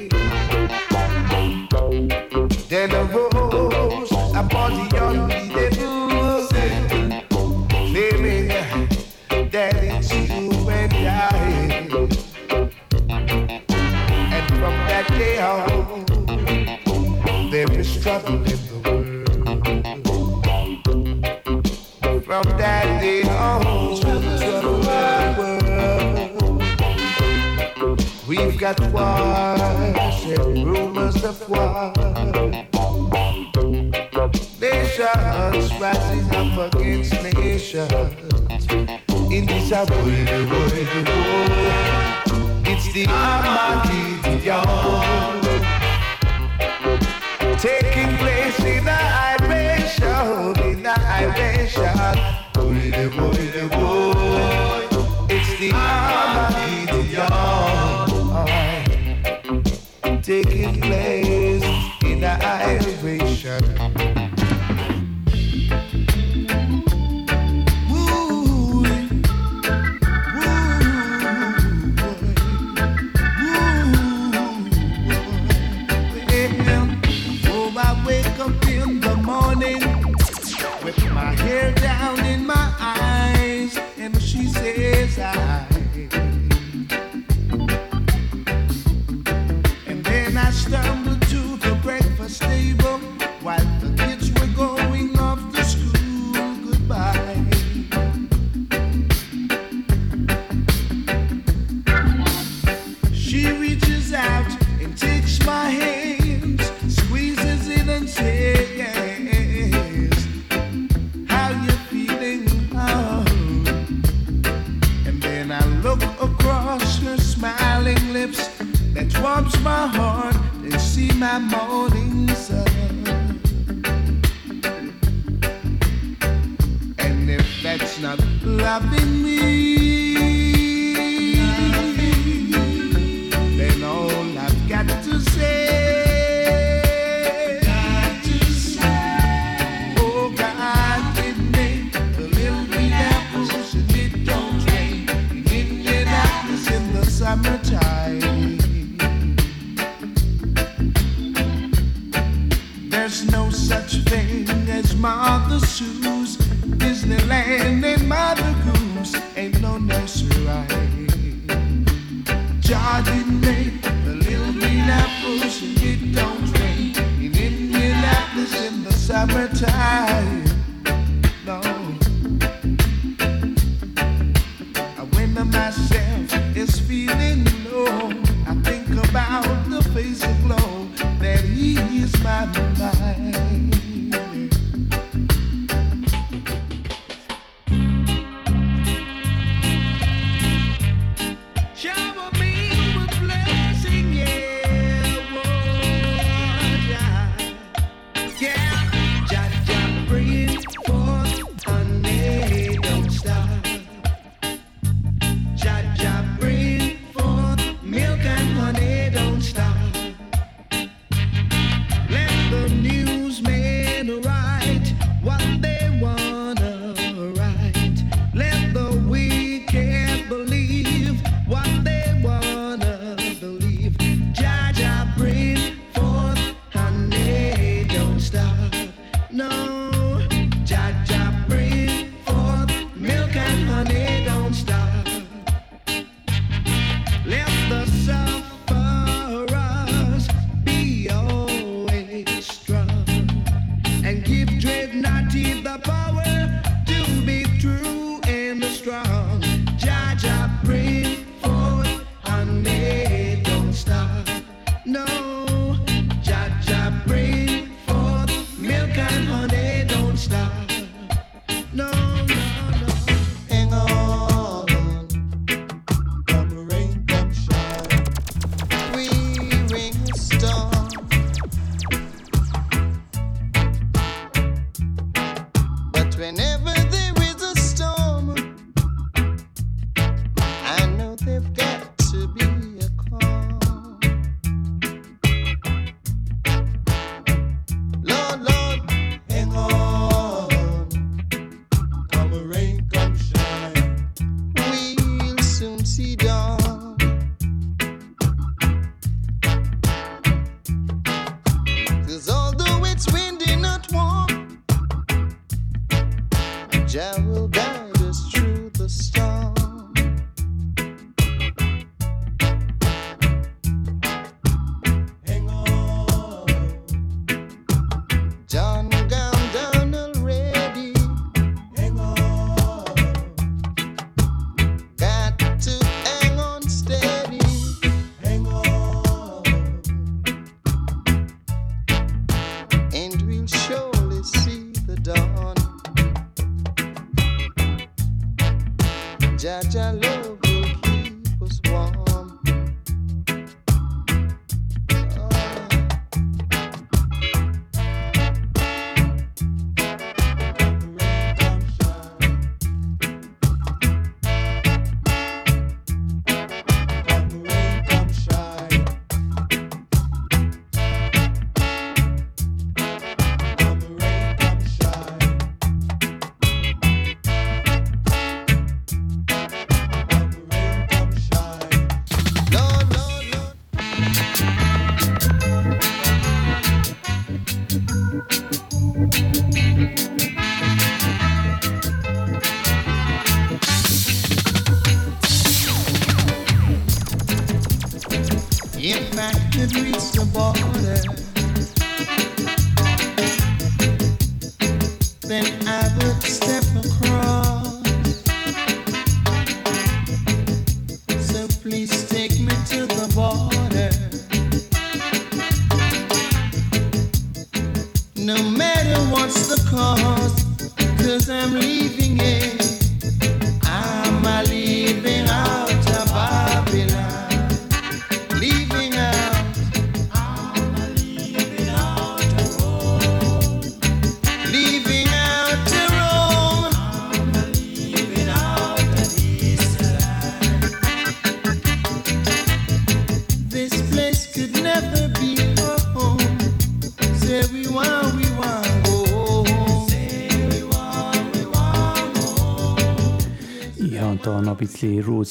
something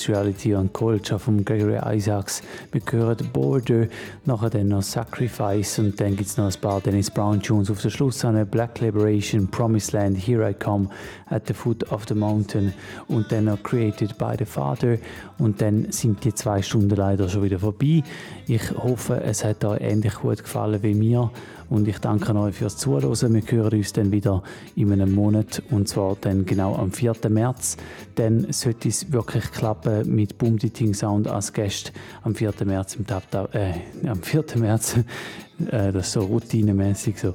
Reality und Culture von Gregory Isaacs. Wir hören Border, nachher dann noch Sacrifice und dann gibt es noch ein paar Dennis Brown Tunes. Auf der Schluss eine Black Liberation, Promised Land, Here I Come, At the Foot of the Mountain und dann noch Created by the Father und dann sind die zwei Stunden leider schon wieder vorbei. Ich hoffe, es hat euch ähnlich gut gefallen wie mir und ich danke euch fürs Zuhören. Wir hören uns dann wieder in einem Monat und zwar dann genau am 4. März. Dann sollte es wirklich klappen mit Boom Ting Sound als Gast am 4. März im Tap, äh, am 4. März äh, das ist so routinemäßig so.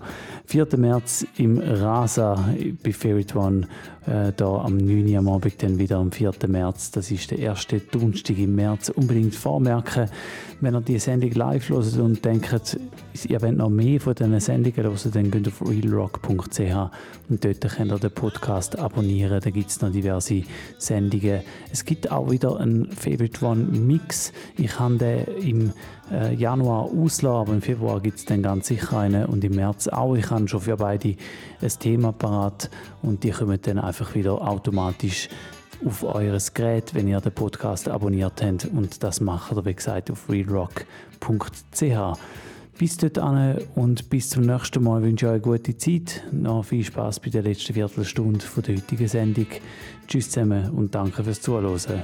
4. März im Rasa bei Favorite One, äh, da am 9. Uhr am Abend dann wieder am 4. März. Das ist der erste Donnerstag im März. Unbedingt vormerken, wenn ihr die Sendung live hört und denkt, ihr wollt noch mehr von diesen Sendungen hören, dann geht auf realrock.ch und dort könnt ihr den Podcast abonnieren. Da gibt es noch diverse Sendungen. Es gibt auch wieder einen Favorite One Mix. Ich habe den im äh, Januar auslassen, aber im Februar gibt es dann ganz sicher einen und im März auch. Ich schon für beide ein Thema parat und die kommen dann einfach wieder automatisch auf eures Gerät, wenn ihr den Podcast abonniert habt und das macht ihr, wie gesagt, auf realrock.ch. Bis dorthin und bis zum nächsten Mal wünsche ich euch eine gute Zeit. Noch viel Spaß bei der letzten Viertelstunde der heutigen Sendung. Tschüss zusammen und danke fürs Zuhören.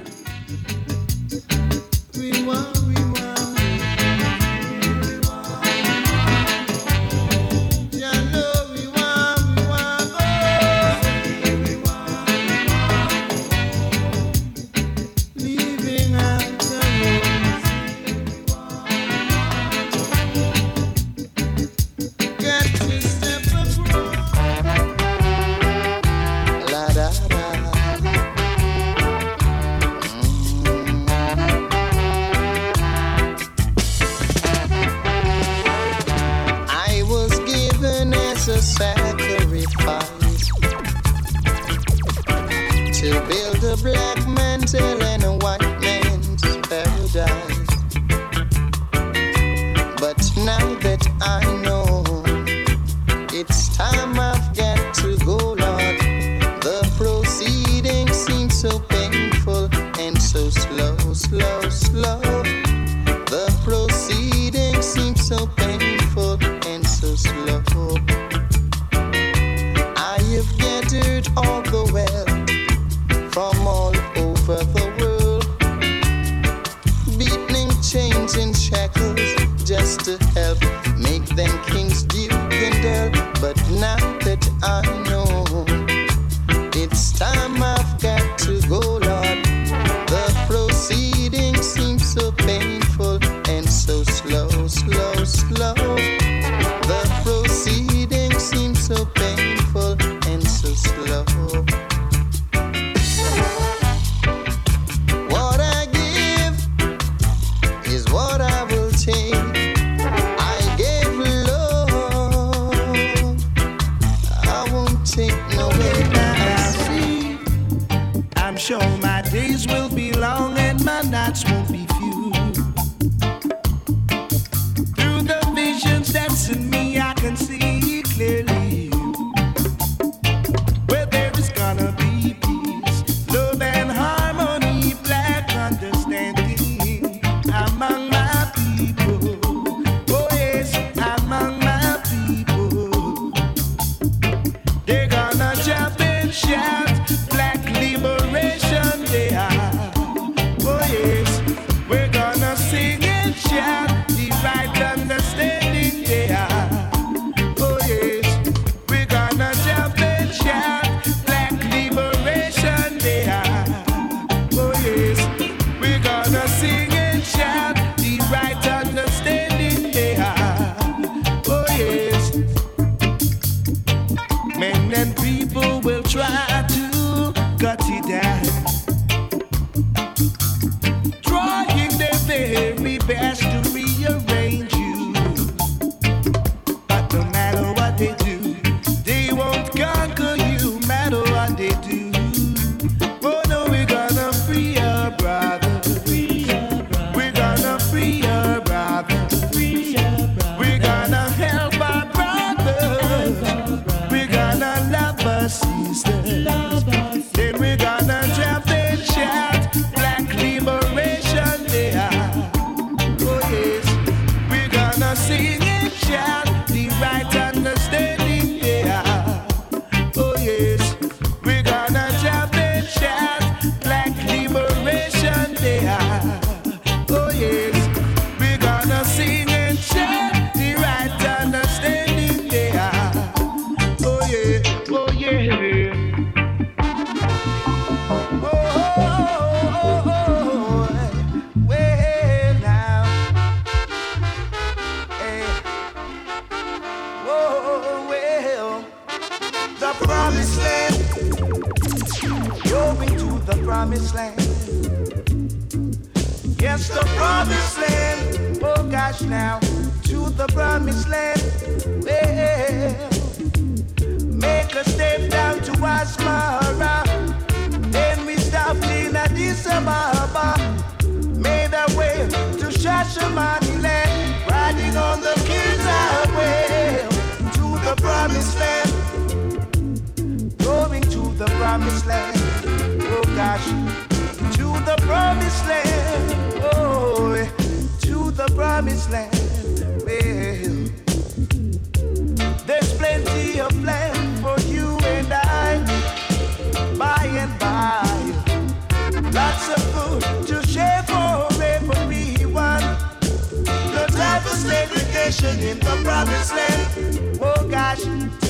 destination in the promised land. Oh gosh,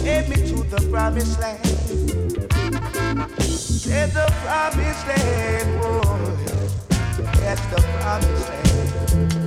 take me to the promised land. Say the promised land, oh, That's the promised land.